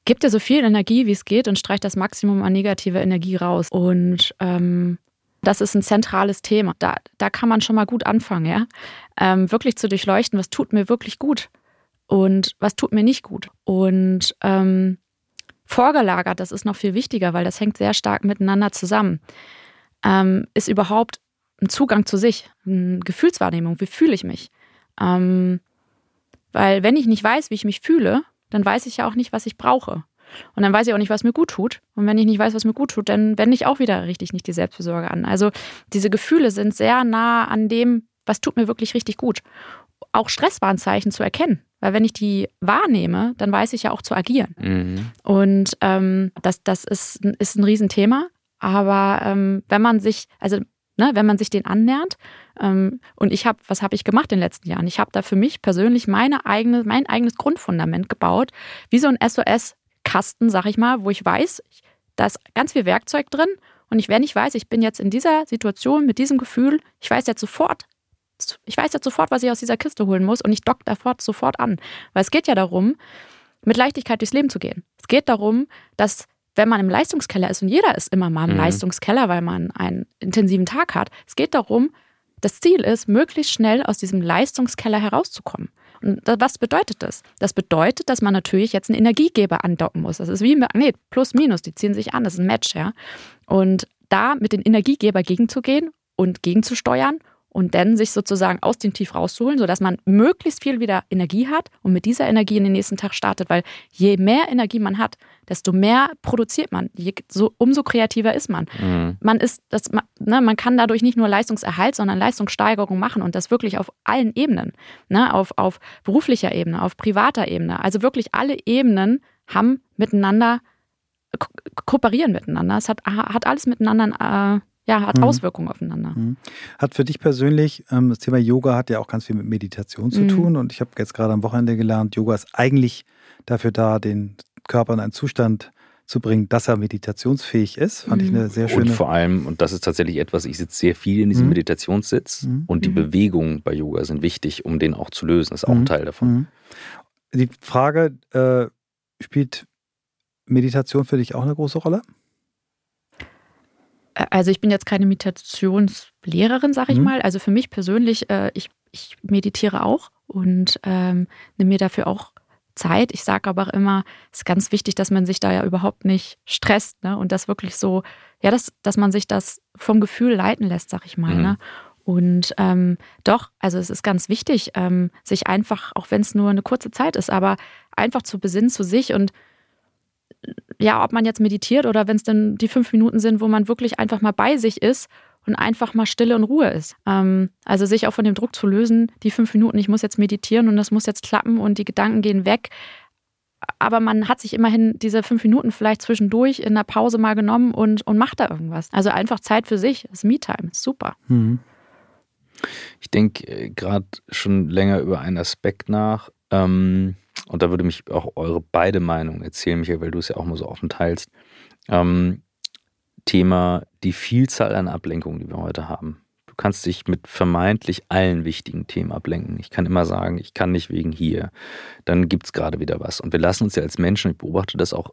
Gib dir so viel Energie, wie es geht und streich das Maximum an negativer Energie raus. Und ähm, das ist ein zentrales Thema. Da, da kann man schon mal gut anfangen, ja. Ähm, wirklich zu durchleuchten, was tut mir wirklich gut und was tut mir nicht gut. Und ähm, vorgelagert, das ist noch viel wichtiger, weil das hängt sehr stark miteinander zusammen, ähm, ist überhaupt ein Zugang zu sich, eine Gefühlswahrnehmung. Wie fühle ich mich? Ähm, weil wenn ich nicht weiß, wie ich mich fühle, dann weiß ich ja auch nicht, was ich brauche. Und dann weiß ich auch nicht, was mir gut tut. Und wenn ich nicht weiß, was mir gut tut, dann wende ich auch wieder richtig nicht die Selbstversorge an. Also diese Gefühle sind sehr nah an dem, was tut mir wirklich richtig gut. Auch Stresswarnzeichen zu erkennen. Weil wenn ich die wahrnehme, dann weiß ich ja auch zu agieren. Mhm. Und ähm, das, das ist, ist ein Riesenthema. Aber ähm, wenn man sich, also ne, wenn man sich den annähert. Ähm, und ich habe, was habe ich gemacht in den letzten Jahren? Ich habe da für mich persönlich meine eigene, mein eigenes Grundfundament gebaut, wie so ein SOS-Kasten, sag ich mal, wo ich weiß, da ist ganz viel Werkzeug drin. Und ich, wenn ich weiß, ich bin jetzt in dieser Situation mit diesem Gefühl, ich weiß jetzt sofort, ich weiß jetzt sofort, was ich aus dieser Kiste holen muss und ich dock da sofort an. Weil es geht ja darum, mit Leichtigkeit durchs Leben zu gehen. Es geht darum, dass wenn man im Leistungskeller ist, und jeder ist immer mal im mhm. Leistungskeller, weil man einen intensiven Tag hat, es geht darum, das Ziel ist, möglichst schnell aus diesem Leistungskeller herauszukommen. Und was bedeutet das? Das bedeutet, dass man natürlich jetzt einen Energiegeber andocken muss. Das ist wie ein Magnet, plus, minus, die ziehen sich an, das ist ein Match, ja. Und da mit dem Energiegeber gegenzugehen und gegenzusteuern und dann sich sozusagen aus dem Tief rauszuholen, sodass man möglichst viel wieder Energie hat und mit dieser Energie in den nächsten Tag startet. Weil je mehr Energie man hat, desto mehr produziert man, je, so, umso kreativer ist man. Mhm. Man ist, das, ne, man kann dadurch nicht nur Leistungserhalt, sondern Leistungssteigerung machen und das wirklich auf allen Ebenen. Ne, auf, auf beruflicher Ebene, auf privater Ebene. Also wirklich alle Ebenen haben miteinander, ko kooperieren miteinander. Es hat, hat alles miteinander äh, ja, hat mhm. Auswirkungen aufeinander. Mhm. Hat für dich persönlich, ähm, das Thema Yoga hat ja auch ganz viel mit Meditation zu mhm. tun. Und ich habe jetzt gerade am Wochenende gelernt, Yoga ist eigentlich dafür da, den Körper in einen Zustand zu bringen, dass er meditationsfähig ist. Fand ich mhm. eine sehr schöne. Und vor allem, und das ist tatsächlich etwas, ich sitze sehr viel in diesem mhm. Meditationssitz mhm. und die Bewegungen bei Yoga sind wichtig, um den auch zu lösen. Das ist auch ein Teil davon. Die Frage, äh, spielt Meditation für dich auch eine große Rolle? Also ich bin jetzt keine Meditationslehrerin, sag ich mhm. mal. Also für mich persönlich, äh, ich, ich meditiere auch und ähm, nehme mir dafür auch Zeit. Ich sage aber auch immer, es ist ganz wichtig, dass man sich da ja überhaupt nicht stresst ne? und das wirklich so, ja, dass, dass man sich das vom Gefühl leiten lässt, sag ich mal. Ne? Mhm. Ne? Und ähm, doch, also es ist ganz wichtig, ähm, sich einfach, auch wenn es nur eine kurze Zeit ist, aber einfach zu besinnen zu sich und ja, ob man jetzt meditiert oder wenn es dann die fünf Minuten sind, wo man wirklich einfach mal bei sich ist und einfach mal Stille und Ruhe ist. Ähm, also sich auch von dem Druck zu lösen, die fünf Minuten, ich muss jetzt meditieren und das muss jetzt klappen und die Gedanken gehen weg. Aber man hat sich immerhin diese fünf Minuten vielleicht zwischendurch in der Pause mal genommen und, und macht da irgendwas. Also einfach Zeit für sich, ist Me-Time, super. Mhm. Ich denke äh, gerade schon länger über einen Aspekt nach. Ähm, und da würde mich auch eure beide Meinung erzählen, Michael, weil du es ja auch mal so offen teilst. Ähm, Thema die Vielzahl an Ablenkungen, die wir heute haben. Du kannst dich mit vermeintlich allen wichtigen Themen ablenken. Ich kann immer sagen, ich kann nicht wegen hier. Dann gibt es gerade wieder was. Und wir lassen uns ja als Menschen, ich beobachte das auch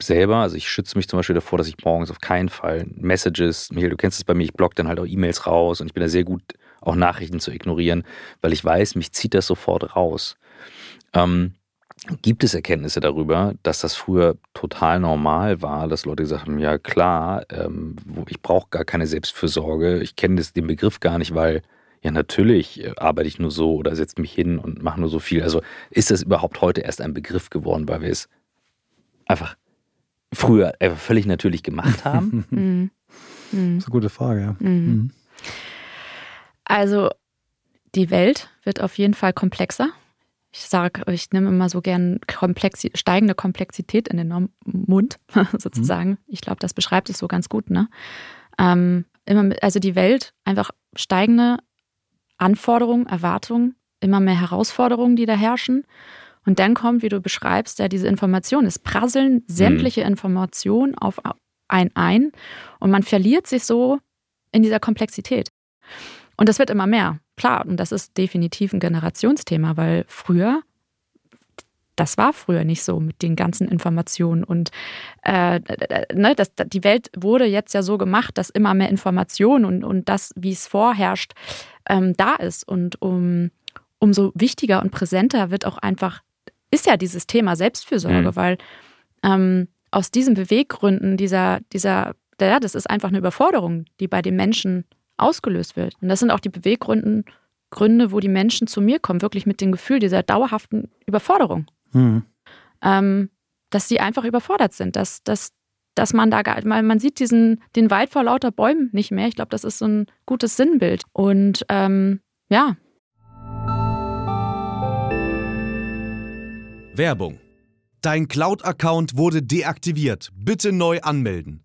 selber, also ich schütze mich zum Beispiel davor, dass ich morgens auf keinen Fall Messages, Michael, du kennst es bei mir, ich block dann halt auch E-Mails raus und ich bin da sehr gut, auch Nachrichten zu ignorieren, weil ich weiß, mich zieht das sofort raus. Ähm, Gibt es Erkenntnisse darüber, dass das früher total normal war, dass Leute gesagt haben, ja klar, ähm, ich brauche gar keine Selbstfürsorge, ich kenne den Begriff gar nicht, weil ja natürlich äh, arbeite ich nur so oder setze mich hin und mache nur so viel. Also ist das überhaupt heute erst ein Begriff geworden, weil wir es einfach früher einfach völlig natürlich gemacht haben? Mhm. Das ist eine gute Frage, ja. Mhm. mhm. Also die Welt wird auf jeden Fall komplexer ich sage, ich nehme immer so gern Komplexi steigende Komplexität in den Mund, sozusagen. Mhm. Ich glaube, das beschreibt es so ganz gut. Ne? Ähm, immer mit, also die Welt, einfach steigende Anforderungen, Erwartungen, immer mehr Herausforderungen, die da herrschen. Und dann kommt, wie du beschreibst, ja diese Informationen. Es prasseln sämtliche mhm. Informationen auf ein ein und man verliert sich so in dieser Komplexität. Und das wird immer mehr. Klar, und das ist definitiv ein Generationsthema, weil früher, das war früher nicht so mit den ganzen Informationen. Und äh, ne, das, die Welt wurde jetzt ja so gemacht, dass immer mehr Informationen und, und das, wie es vorherrscht, ähm, da ist. Und um, umso wichtiger und präsenter wird auch einfach, ist ja dieses Thema Selbstfürsorge, mhm. weil ähm, aus diesen Beweggründen, dieser, dieser, ja, das ist einfach eine Überforderung, die bei den Menschen ausgelöst wird. Und das sind auch die Beweggründe, Gründe, wo die Menschen zu mir kommen, wirklich mit dem Gefühl dieser dauerhaften Überforderung. Mhm. Ähm, dass sie einfach überfordert sind, dass, dass, dass man da gar, man, man sieht diesen, den Wald vor lauter Bäumen nicht mehr. Ich glaube, das ist so ein gutes Sinnbild. Und ähm, ja. Werbung. Dein Cloud-Account wurde deaktiviert. Bitte neu anmelden.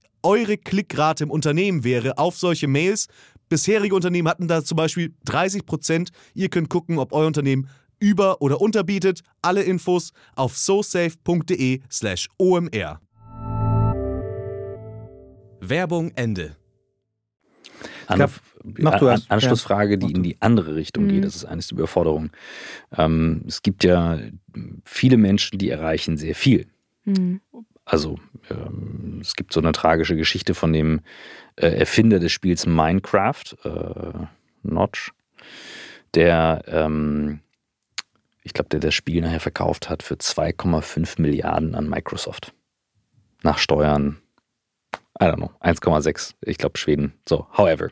eure Klickrate im Unternehmen wäre auf solche Mails. Bisherige Unternehmen hatten da zum Beispiel 30 Prozent. Ihr könnt gucken, ob euer Unternehmen über- oder unterbietet. Alle Infos auf sosafe.de/slash omr. Werbung Ende. An, Mach du erst. Anschlussfrage, die in die andere Richtung mhm. geht. Das ist eines der Überforderungen. Ähm, es gibt ja viele Menschen, die erreichen sehr viel. Mhm. Also ähm, es gibt so eine tragische Geschichte von dem äh, Erfinder des Spiels Minecraft, äh, Notch, der, ähm, ich glaube, der das Spiel nachher verkauft hat für 2,5 Milliarden an Microsoft. Nach Steuern, I don't know, 1,6, ich glaube Schweden. So, however.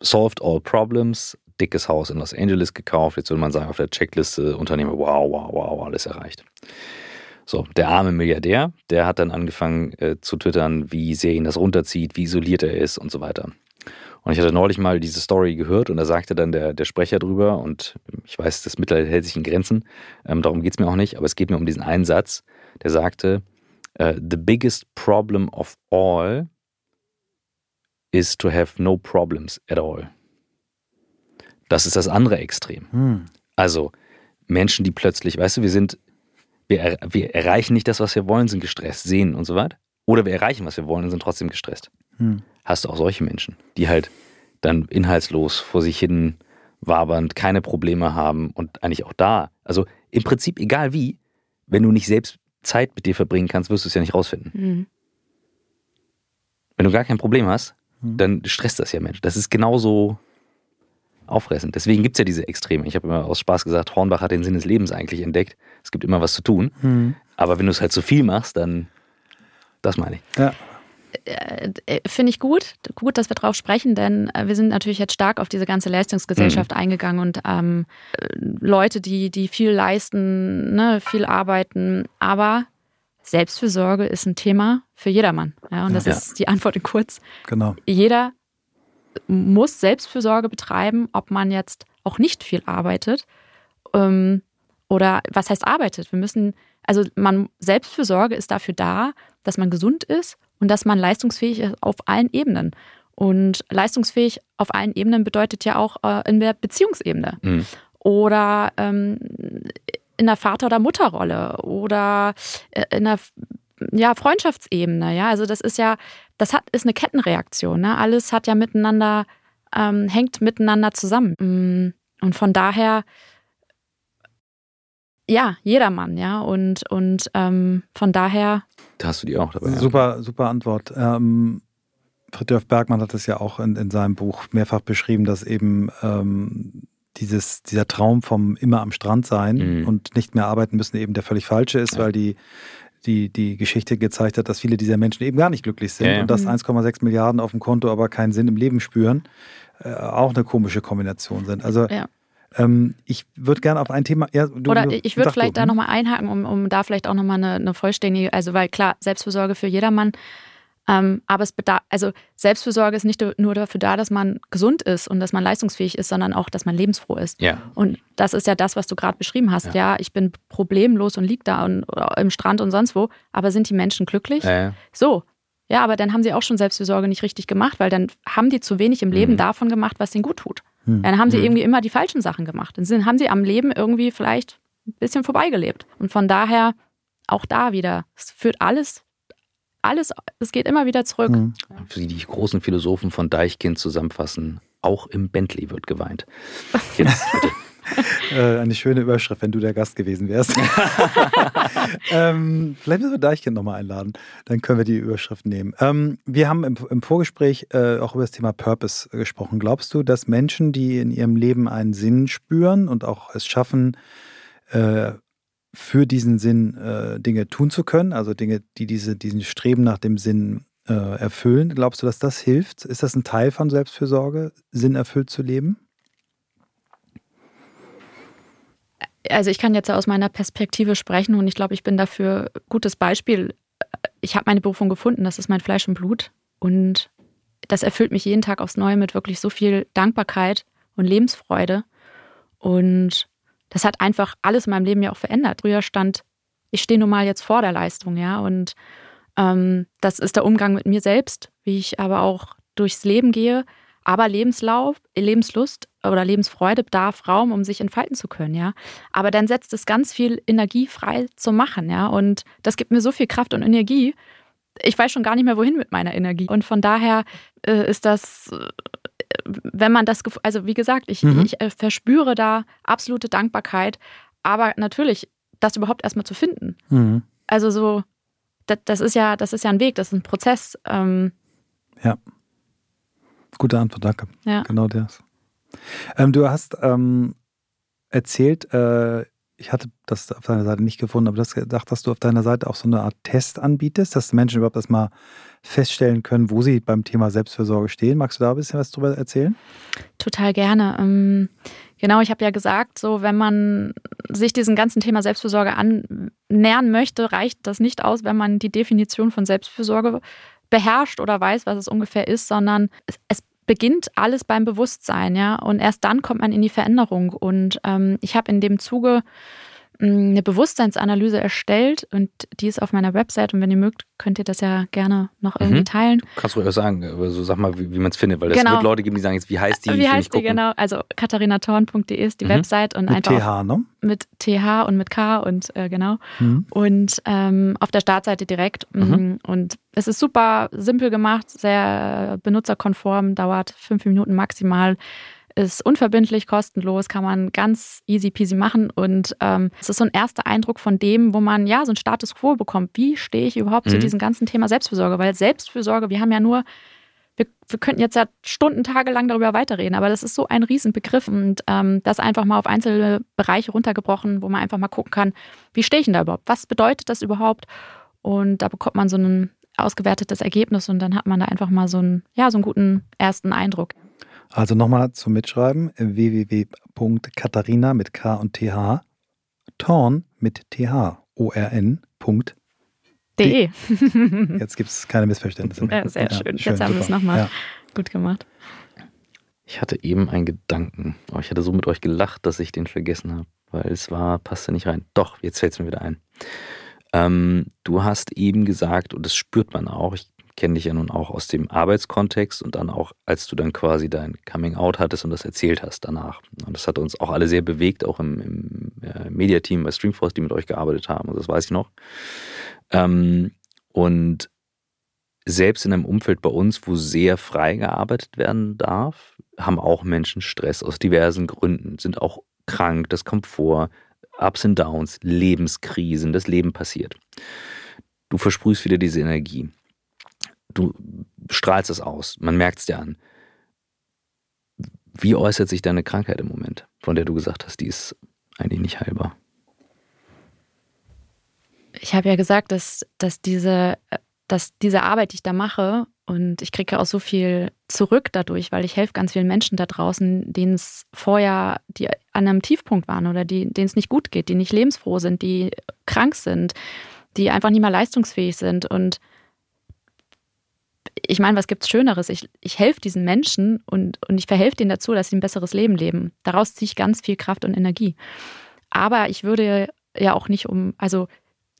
Solved all problems, dickes Haus in Los Angeles gekauft. Jetzt würde man sagen, auf der Checkliste Unternehmer, wow, wow, wow, alles erreicht. So, der arme Milliardär, der hat dann angefangen äh, zu twittern, wie sehr ihn das runterzieht, wie isoliert er ist und so weiter. Und ich hatte neulich mal diese Story gehört und da sagte dann der, der Sprecher drüber, und ich weiß, das Mittel hält sich in Grenzen, ähm, darum geht es mir auch nicht, aber es geht mir um diesen einen Satz, der sagte, uh, The biggest problem of all is to have no problems at all. Das ist das andere Extrem. Hm. Also Menschen, die plötzlich, weißt du, wir sind, wir, er, wir erreichen nicht das, was wir wollen, sind gestresst, sehen und so weiter. Oder wir erreichen, was wir wollen und sind trotzdem gestresst. Hm. Hast du auch solche Menschen, die halt dann inhaltslos vor sich hin wabernd keine Probleme haben und eigentlich auch da, also im Prinzip egal wie, wenn du nicht selbst Zeit mit dir verbringen kannst, wirst du es ja nicht rausfinden. Mhm. Wenn du gar kein Problem hast, Hm. dann stresst das ja Mensch. Das ist genauso auffressend. Deswegen gibt es ja diese Extreme. Ich habe immer aus Spaß gesagt, Hornbach hat den Sinn des Lebens eigentlich entdeckt. Es gibt immer was zu tun. Hm. Aber wenn du es halt zu viel machst, dann, das meine ich. Ja. Äh, Finde ich gut, gut, dass wir drauf sprechen, denn äh, wir sind natürlich jetzt stark auf diese ganze Leistungsgesellschaft eingegangen und ähm, äh, Leute, die, die viel leisten, ne, viel arbeiten, aber Selbstfürsorge ist ein Thema für jedermann. Ja, und das Ja. ist die Antwort in kurz. Genau. Jeder muss Selbstfürsorge betreiben, ob man jetzt auch nicht viel arbeitet ähm, oder was heißt arbeitet. Wir müssen, also man Selbstfürsorge ist dafür da, dass man gesund ist und dass man leistungsfähig ist auf allen Ebenen. Und leistungsfähig auf allen Ebenen bedeutet ja auch äh, in der Beziehungsebene Mhm. oder ähm, in der Vater- oder Mutterrolle oder äh, in der ja, Freundschaftsebene. Ja, also das ist ja, das hat, ist eine Kettenreaktion. Ne? Alles hat ja miteinander, ähm, hängt miteinander zusammen. Mm, Und von daher, ja, jedermann, ja. Und, und ähm, von daher, Da hast du die auch dabei. Super, super Antwort. Ähm, Friedrich Bergmann hat es ja auch in, in seinem Buch mehrfach beschrieben, dass eben ähm, dieses, dieser Traum vom immer am Strand sein Mhm. und nicht mehr arbeiten müssen eben der völlig falsche ist, Ja. weil die, die, die Geschichte gezeigt hat, dass viele dieser Menschen eben gar nicht glücklich sind Ja, ja. und dass Mhm. 1,6 Milliarden auf dem Konto aber keinen Sinn im Leben spüren, äh, auch eine komische Kombination sind. Also Ja. ähm, ich würde gerne auf ein Thema. Ja, du, Oder ich würde sag du, vielleicht da hm? nochmal einhaken, um, um da vielleicht auch nochmal eine, eine vollständige, also weil klar, Selbstfürsorge für jedermann, ähm, aber es bedarf, also Selbstfürsorge ist nicht nur dafür da, dass man gesund ist und dass man leistungsfähig ist, sondern auch, dass man lebensfroh ist. Ja. Und das ist ja das, was du gerade beschrieben hast. Ja. ich bin problemlos und lieg da und, im Strand und sonst wo, aber sind die Menschen glücklich? Äh, So. Ja, aber dann haben sie auch schon Selbstfürsorge nicht richtig gemacht, weil dann haben die zu wenig im Leben Mhm. davon gemacht, was ihnen gut tut. Hm. Dann haben sie Mhm. irgendwie immer die falschen Sachen gemacht. Dann haben sie am Leben irgendwie vielleicht ein bisschen vorbeigelebt. Und von daher auch da wieder, es führt alles, alles, es geht immer wieder zurück. Hm. wie die großen Philosophen von Deichkind zusammenfassen, auch im Bentley wird geweint. Jetzt bitte. Äh, eine schöne Überschrift, wenn du der Gast gewesen wärst. ähm, vielleicht müssen wir Deichkind nochmal einladen. Dann können wir die Überschrift nehmen. Ähm, wir haben im, im Vorgespräch äh, auch über das Thema Purpose äh, gesprochen. Glaubst du, dass Menschen, die in ihrem Leben einen Sinn spüren und auch es schaffen, äh, für diesen Sinn äh, Dinge tun zu können, also Dinge, die diese, diesen Streben nach dem Sinn äh, erfüllen, glaubst du, dass das hilft? Ist das ein Teil von Selbstfürsorge, Sinn erfüllt zu leben? Also ich kann jetzt aus meiner Perspektive sprechen und ich glaube, ich bin dafür gutes Beispiel. Ich habe meine Berufung gefunden, das ist mein Fleisch und Blut und das erfüllt mich jeden Tag aufs Neue mit wirklich so viel Dankbarkeit und Lebensfreude und das hat einfach alles in meinem Leben ja auch verändert. Früher stand, ich stehe nun mal jetzt vor der Leistung, ja, und ähm, das ist der Umgang mit mir selbst, wie ich aber auch durchs Leben gehe. Aber Lebenslauf, Lebenslust oder Lebensfreude bedarf Raum, um sich entfalten zu können, ja. Aber dann setzt es ganz viel Energie frei zum Machen, ja. Und das gibt mir so viel Kraft und Energie. Ich weiß schon gar nicht mehr, wohin mit meiner Energie. Und von daher äh, ist das, äh, wenn man das, also wie gesagt, ich, Mhm. ich äh, verspüre da absolute Dankbarkeit. Aber natürlich, das überhaupt erstmal zu finden. Mhm. Also so, das, das ist ja, das ist ja ein Weg, das ist ein Prozess. Ähm, Gute Antwort, danke. ja. Genau das. Ähm, du hast ähm, erzählt, äh, ich hatte das auf deiner Seite nicht gefunden, aber du hast gedacht, dass du auf deiner Seite auch so eine Art Test anbietest, dass Menschen überhaupt erstmal feststellen können, wo sie beim Thema Selbstfürsorge stehen. Magst du da ein bisschen was drüber erzählen? Total gerne. Ähm, genau, ich habe ja gesagt, so wenn man sich diesem ganzen Thema Selbstfürsorge annähern möchte, reicht das nicht aus, wenn man die Definition von Selbstfürsorge beherrscht oder weiß, was es ungefähr ist, sondern es, es beginnt alles beim Bewusstsein, ja. Und erst dann kommt man in die Veränderung. Und ähm, ich habe in dem Zuge eine Bewusstseinsanalyse erstellt und die ist auf meiner Website und wenn ihr mögt, könnt ihr das ja gerne noch irgendwie mhm. teilen. Kannst du auch sagen, aber so sag mal, wie, wie man es findet, weil es genau. wird Leute geben, die sagen jetzt, wie heißt die? Wie heißt die, genau. Also katharinatorn.de ist die mhm. Website und mit einfach TH, ne? mit TH und mit K und äh, genau. Mhm. Und ähm, auf der Startseite direkt. Mhm. mhm. Und es ist super simpel gemacht, sehr benutzerkonform, dauert fünf Minuten maximal ist unverbindlich, kostenlos, kann man ganz easy peasy machen. Und ähm, es ist so ein erster Eindruck von dem, wo man ja so einen Status quo bekommt. Wie stehe ich überhaupt mhm. zu diesem ganzen Thema Selbstfürsorge? Weil Selbstfürsorge, wir haben ja nur, wir, wir könnten jetzt ja Stunden, Tage lang darüber weiterreden, aber das ist so ein Riesenbegriff und ähm, das einfach mal auf einzelne Bereiche runtergebrochen, wo man einfach mal gucken kann, wie stehe ich denn da überhaupt? Was bedeutet das überhaupt? Und da bekommt man so ein ausgewertetes Ergebnis und dann hat man da einfach mal so einen, ja, so einen guten ersten Eindruck. Also nochmal zum Mitschreiben: www.katharina mit K und TH, Torn mit TH, O-R-N. De. Jetzt gibt es keine Missverständnisse mehr. Ja, sehr ja, schön. schön. Jetzt haben wir es nochmal ja. gut gemacht. Ich hatte eben einen Gedanken, aber ich hatte so mit euch gelacht, dass ich den vergessen habe, weil es war, passte nicht rein. Doch, jetzt fällt es mir wieder ein. Ähm, du hast eben gesagt, und das spürt man auch, ich kenne dich ja nun auch aus dem Arbeitskontext und dann auch, als du dann quasi dein Coming Out hattest und das erzählt hast danach. Und das hat uns auch alle sehr bewegt, auch im, im äh, Mediateam bei Streamforce, die mit euch gearbeitet haben. Und das weiß ich noch. Ähm, und selbst in einem Umfeld bei uns, wo sehr frei gearbeitet werden darf, haben auch Menschen Stress aus diversen Gründen, sind auch krank, das kommt vor, Ups und Downs, Lebenskrisen, das Leben passiert. Du versprühst wieder diese Energie du strahlst es aus, man merkt es dir an. Wie äußert sich deine Krankheit im Moment, von der du gesagt hast, die ist eigentlich nicht heilbar? Ich habe ja gesagt, dass, dass, diese, dass diese Arbeit, die ich da mache, und ich kriege ja auch so viel zurück dadurch, weil ich helfe ganz vielen Menschen da draußen, denen es vorher, die an einem Tiefpunkt waren oder denen es nicht gut geht, die nicht lebensfroh sind, die krank sind, die einfach nicht mehr leistungsfähig sind. Und ich meine, was gibt es Schöneres? Ich, ich helfe diesen Menschen und, und ich verhelfe denen dazu, dass sie ein besseres Leben leben. Daraus ziehe ich ganz viel Kraft und Energie. Aber ich würde ja auch nicht um, also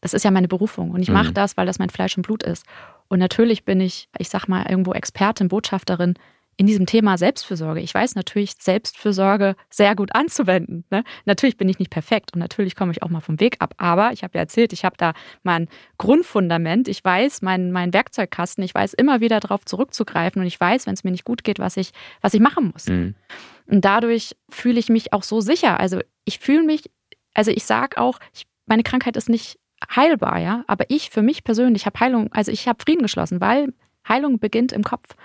das ist ja meine Berufung und ich mache mhm. das, weil das mein Fleisch und Blut ist. Und natürlich bin ich, ich sag mal, irgendwo Expertin, Botschafterin in diesem Thema Selbstfürsorge. Ich weiß natürlich, Selbstfürsorge sehr gut anzuwenden. Ne? Natürlich bin ich nicht perfekt und natürlich komme ich auch mal vom Weg ab. Aber ich habe ja erzählt, ich habe da mein Grundfundament. Ich weiß, mein, mein Werkzeugkasten, ich weiß immer wieder darauf zurückzugreifen und ich weiß, wenn es mir nicht gut geht, was ich, was ich machen muss. Mhm. Und dadurch fühle ich mich auch so sicher. Also ich fühle mich, also ich sage auch, ich, meine Krankheit ist nicht heilbar, ja, aber ich für mich persönlich habe Heilung, also ich habe Frieden geschlossen, weil Heilung beginnt im Kopf.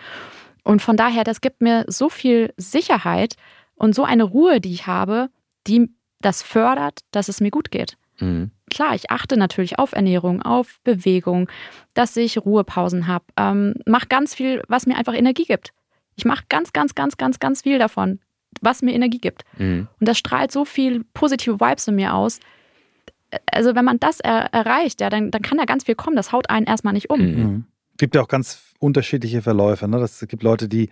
Und von daher, das gibt mir so viel Sicherheit und so eine Ruhe, die ich habe, die das fördert, dass es mir gut geht. Mhm. Klar, ich achte natürlich auf Ernährung, auf Bewegung, dass ich Ruhepausen habe, ähm, mache ganz viel, was mir einfach Energie gibt. Ich mache ganz, ganz, ganz, ganz, ganz viel davon, was mir Energie gibt. Mhm. Und das strahlt so viel positive Vibes in mir aus. Also wenn man das er erreicht, ja, dann, dann kann da ganz viel kommen. Das haut einen erstmal nicht um. Mhm gibt ja auch ganz unterschiedliche Verläufe. Ne? Das, es gibt Leute, die,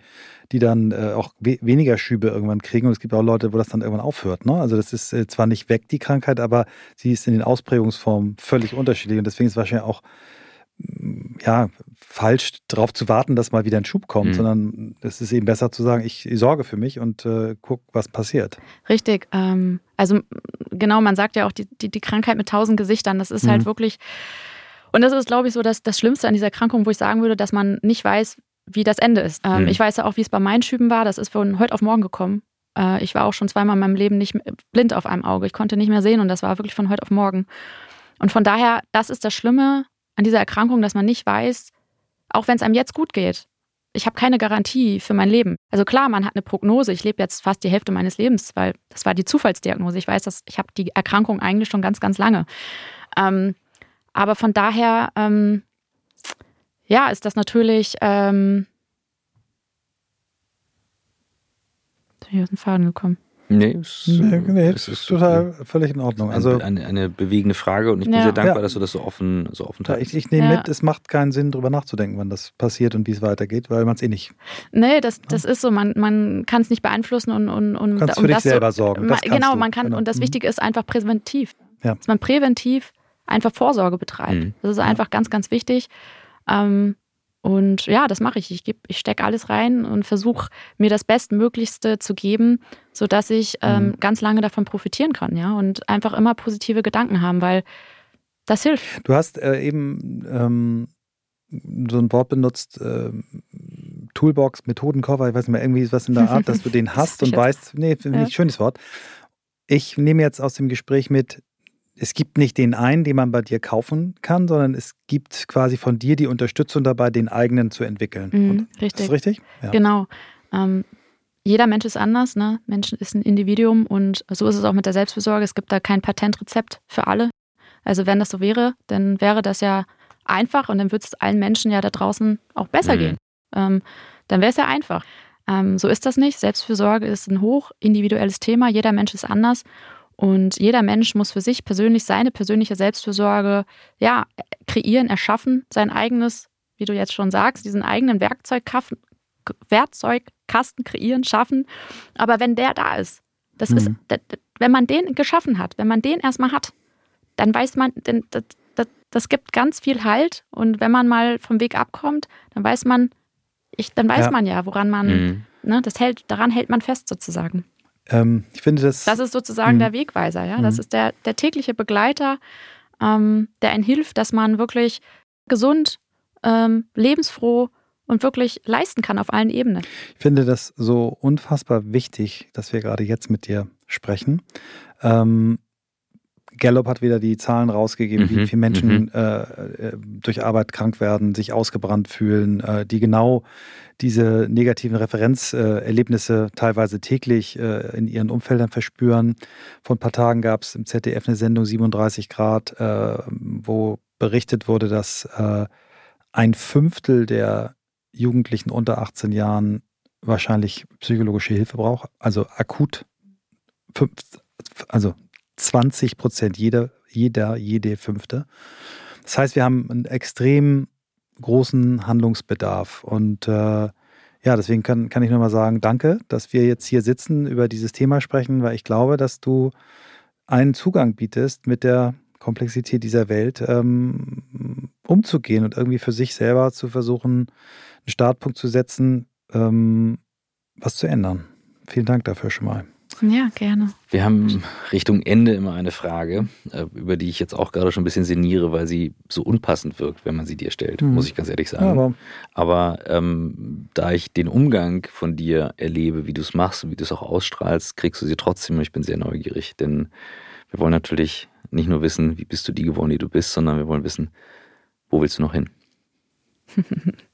die dann äh, auch we weniger Schübe irgendwann kriegen und es gibt auch Leute, wo das dann irgendwann aufhört. Ne? Also das ist äh, zwar nicht weg, die Krankheit, aber sie ist in den Ausprägungsformen völlig unterschiedlich und deswegen ist es wahrscheinlich auch mm, ja, falsch darauf zu warten, dass mal wieder ein Schub kommt, mhm. sondern es ist eben besser zu sagen, ich sorge für mich und äh, guck, was passiert. Richtig. Ähm, also genau, man sagt ja auch, die, die, die Krankheit mit tausend Gesichtern, das ist halt mhm. halt wirklich und das ist, glaube ich, so das, das Schlimmste an dieser Erkrankung, wo ich sagen würde, dass man nicht weiß, wie das Ende ist. Ähm, mhm. Ich weiß ja auch, wie es bei meinen Schüben war. Das ist von heute auf morgen gekommen. Äh, ich war auch schon zweimal in meinem Leben nicht blind auf einem Auge. Ich konnte nicht mehr sehen und das war wirklich von heute auf morgen. Und von daher, das ist das Schlimme an dieser Erkrankung, dass man nicht weiß, auch wenn es einem jetzt gut geht. Ich habe keine Garantie für mein Leben. Also klar, man hat eine Prognose. Ich lebe jetzt fast die Hälfte meines Lebens, weil das war die Zufallsdiagnose. Ich weiß, dass ich habe die Erkrankung eigentlich schon ganz, ganz lange. Ähm, aber von daher, ähm, ja, ist das natürlich. Ähm, bin ich aus dem Faden gekommen. Nee, es, Nee, nee, es ist total völlig in Ordnung. Also eine, eine bewegende Frage und ich bin Ja. sehr dankbar, Ja. dass du das so offen, so offen ja, teilst. ich, ich nehme Ja. mit, es macht keinen Sinn, drüber nachzudenken, wann das passiert und wie es weitergeht, weil man es eh nicht. Nee, das, das ist so. Man, man kann es nicht beeinflussen und, und, und Du kannst um für dich das selber so, sorgen. Ma- Das kannst genau, man kann, Genau. und das Mhm. Wichtige ist einfach präventiv. Ja. Dass man präventiv einfach Vorsorge betreibt. Mhm. Das ist einfach ganz, ganz wichtig. Ähm, und ja, das mache ich. Ich, geb- ich stecke alles rein und versuche mir das Bestmöglichste zu geben, sodass ich ähm, Mhm. ganz lange davon profitieren kann, ja. Und einfach immer positive Gedanken haben, weil das hilft. Du hast äh, eben ähm, so ein Wort benutzt, ähm, Toolbox, Methodenkoffer, ich weiß nicht mehr, irgendwie was in der Art, dass du den hast und weißt, nee, finde Ja. ich schönes Wort. Ich nehme jetzt aus dem Gespräch mit, es gibt nicht den einen, den man bei dir kaufen kann, sondern es gibt quasi von dir die Unterstützung dabei, den eigenen zu entwickeln. Mhm, Und, richtig. ist das richtig? Ja. Genau. Ähm, jeder Mensch ist anders, ne? Mensch ist ein Individuum und so ist es auch mit der Selbstfürsorge. Es gibt da kein Patentrezept für alle. Also wenn das so wäre, dann wäre das ja einfach und dann würde es allen Menschen ja da draußen auch besser Mhm. gehen. Ähm, dann wäre es ja einfach. Ähm, so ist das nicht. Selbstfürsorge ist ein hoch individuelles Thema. Jeder Mensch ist anders und jeder Mensch muss für sich persönlich seine persönliche Selbstfürsorge ja kreieren, erschaffen, sein eigenes, wie du jetzt schon sagst, diesen eigenen Werkzeugkasten, Werkzeugkasten kreieren, schaffen. Aber wenn der da ist, das ist, Mhm. d- wenn man den geschaffen hat, wenn man den erstmal hat, dann weiß man, denn das, das, das gibt ganz viel Halt. Und wenn man mal vom Weg abkommt, dann weiß man, ich, dann weiß Ja. man ja, woran man, Mhm. ne, das hält, daran hält man fest sozusagen. Ähm, ich finde das. Das ist sozusagen Mhm. der Wegweiser, ja. Das Mhm. ist der, der tägliche Begleiter, ähm, der einen hilft, dass man wirklich gesund, ähm, lebensfroh und wirklich leisten kann auf allen Ebenen. Ich finde das so unfassbar wichtig, dass wir gerade jetzt mit dir sprechen. Ähm, Gallup hat wieder die Zahlen rausgegeben, Mhm, wie viele Menschen mhm. äh, äh, durch Arbeit krank werden, sich ausgebrannt fühlen, äh, die genau diese negativen Referenzerlebnisse teilweise täglich äh, in ihren Umfeldern verspüren. Vor ein paar Tagen gab es im ZDF eine Sendung 37 Grad, äh, wo berichtet wurde, dass äh, ein Fünftel der Jugendlichen unter 18 Jahren wahrscheinlich psychologische Hilfe braucht, also akut, fünf, also 20 Prozent, jeder, jeder, jede Fünfte. Das heißt, wir haben einen extrem großen Handlungsbedarf und äh, ja, deswegen kann, kann ich nur mal sagen, danke, dass wir jetzt hier sitzen, über dieses Thema sprechen, weil ich glaube, dass du einen Zugang bietest, mit der Komplexität dieser Welt ähm, umzugehen und irgendwie für sich selber zu versuchen, einen Startpunkt zu setzen, ähm, was zu ändern. Vielen Dank dafür schon mal. Ja, gerne. Wir haben Richtung Ende immer eine Frage, äh, über die ich jetzt auch gerade schon ein bisschen sinniere, weil sie so unpassend wirkt, wenn man sie dir stellt, Mhm. muss ich ganz ehrlich sagen. Ja, aber Aber ähm, da ich den Umgang von dir erlebe, wie du es machst und wie du es auch ausstrahlst, kriegst du sie trotzdem und ich bin sehr neugierig. Denn wir wollen natürlich nicht nur wissen, wie bist du die geworden, die du bist, sondern wir wollen wissen, wo willst du noch hin?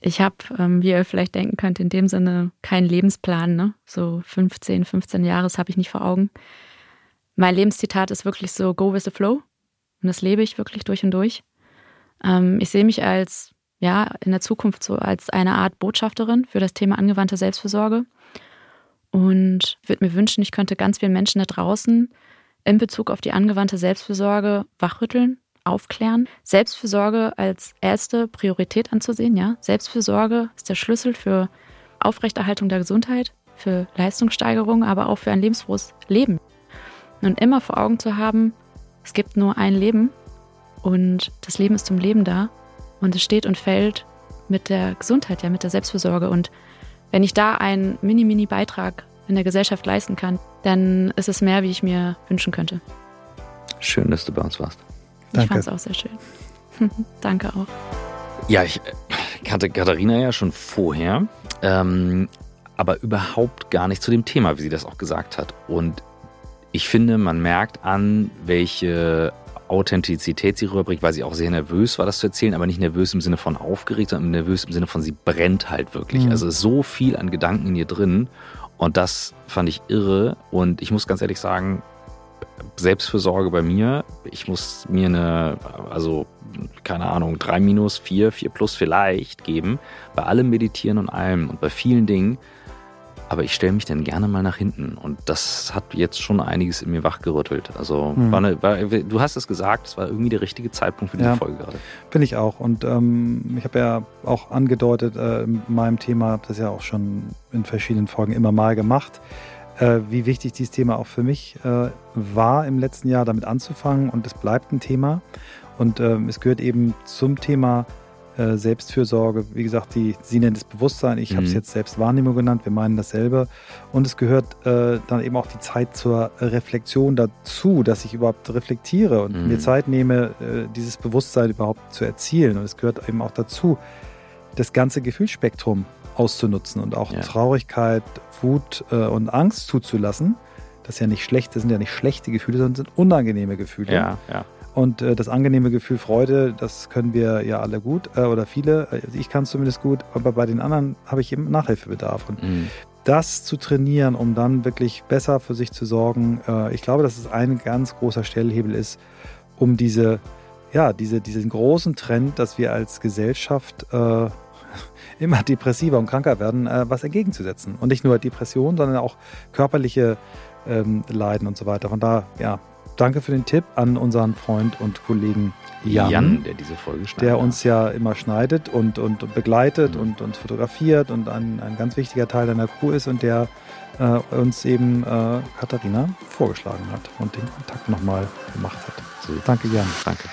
Ich habe, ähm, wie ihr vielleicht denken könnt, in dem Sinne keinen Lebensplan. Ne? So 15, 15 Jahre habe ich nicht vor Augen. Mein Lebenszitat ist wirklich so, go with the flow. Und das lebe ich wirklich durch und durch. Ähm, ich sehe mich als, ja, in der Zukunft so als eine Art Botschafterin für das Thema angewandte Selbstfürsorge. Und würde mir wünschen, ich könnte ganz vielen Menschen da draußen in Bezug auf die angewandte Selbstfürsorge wachrütteln, aufklären. Selbstfürsorge als erste Priorität anzusehen, ja. Selbstfürsorge ist der Schlüssel für Aufrechterhaltung der Gesundheit, für Leistungssteigerung, aber auch für ein lebensfrohes Leben. Und immer vor Augen zu haben, es gibt nur ein Leben und das Leben ist zum Leben da und es steht und fällt mit der Gesundheit, ja, mit der Selbstfürsorge. Und wenn ich da einen mini-mini-Beitrag in der Gesellschaft leisten kann, dann ist es mehr, wie ich mir wünschen könnte. Schön, dass du bei uns warst. Ich Danke. fand es auch sehr schön. Danke auch. Ja, ich kannte Katharina ja schon vorher, ähm, aber überhaupt gar nicht zu dem Thema, wie sie das auch gesagt hat. Und ich finde, man merkt an, welche Authentizität sie rüberbringt, weil sie auch sehr nervös war, das zu erzählen, aber nicht nervös im Sinne von aufgeregt, sondern nervös im Sinne von, sie brennt halt wirklich. Mhm. Also so viel an Gedanken in ihr drin. Und das fand ich irre. Und ich muss ganz ehrlich sagen, Selbstfürsorge bei mir, ich muss mir eine, also keine Ahnung, 3 minus, 4, 4 plus vielleicht geben, bei allem Meditieren und allem und bei vielen Dingen, aber ich stelle mich dann gerne mal nach hinten. Und das hat jetzt schon einiges in mir wachgerüttelt. Also hm. war eine, war, du hast es gesagt, es war irgendwie der richtige Zeitpunkt für diese ja, Folge gerade. Finde ich auch. Und ähm, ich habe ja auch angedeutet äh, in meinem Thema, habe das ja auch schon in verschiedenen Folgen immer mal gemacht, äh, wie wichtig dieses Thema auch für mich äh, war im letzten Jahr, damit anzufangen. Und es bleibt ein Thema. Und ähm, es gehört eben zum Thema äh, Selbstfürsorge. Wie gesagt, die, sie nennt es Bewusstsein, ich mhm. habe es jetzt Selbstwahrnehmung genannt, wir meinen dasselbe. Und es gehört äh, dann eben auch die Zeit zur Reflexion dazu, dass ich überhaupt reflektiere und mhm. mir Zeit nehme, äh, dieses Bewusstsein überhaupt zu erzielen. Und es gehört eben auch dazu, das ganze Gefühlsspektrum auszunutzen und auch ja. Traurigkeit, Wut äh, und Angst zuzulassen. Das ist ja nicht schlecht, das sind ja nicht schlechte Gefühle, sondern sind unangenehme Gefühle. Ja, ja. Und äh, das angenehme Gefühl Freude, das können wir ja alle gut äh, oder viele. Also ich kann es zumindest gut, aber bei den anderen habe ich eben Nachhilfebedarf. Und mhm. das zu trainieren, um dann wirklich besser für sich zu sorgen, äh, ich glaube, dass es ein ganz großer Stellhebel ist, um diese, ja, diese, diesen großen Trend, dass wir als Gesellschaft äh, immer depressiver und kranker werden, äh, was entgegenzusetzen. Und nicht nur Depression, sondern auch körperliche ähm, Leiden und so weiter. Von da, ja, danke für den Tipp an unseren Freund und Kollegen Jan, Jan der diese Folge schneidet. Der uns ja immer schneidet und, und begleitet mhm. und uns fotografiert und ein, ein ganz wichtiger Teil deiner Crew ist und der äh, uns eben äh, Katharina vorgeschlagen hat und den Kontakt nochmal gemacht hat. So. Danke, Jan. Danke.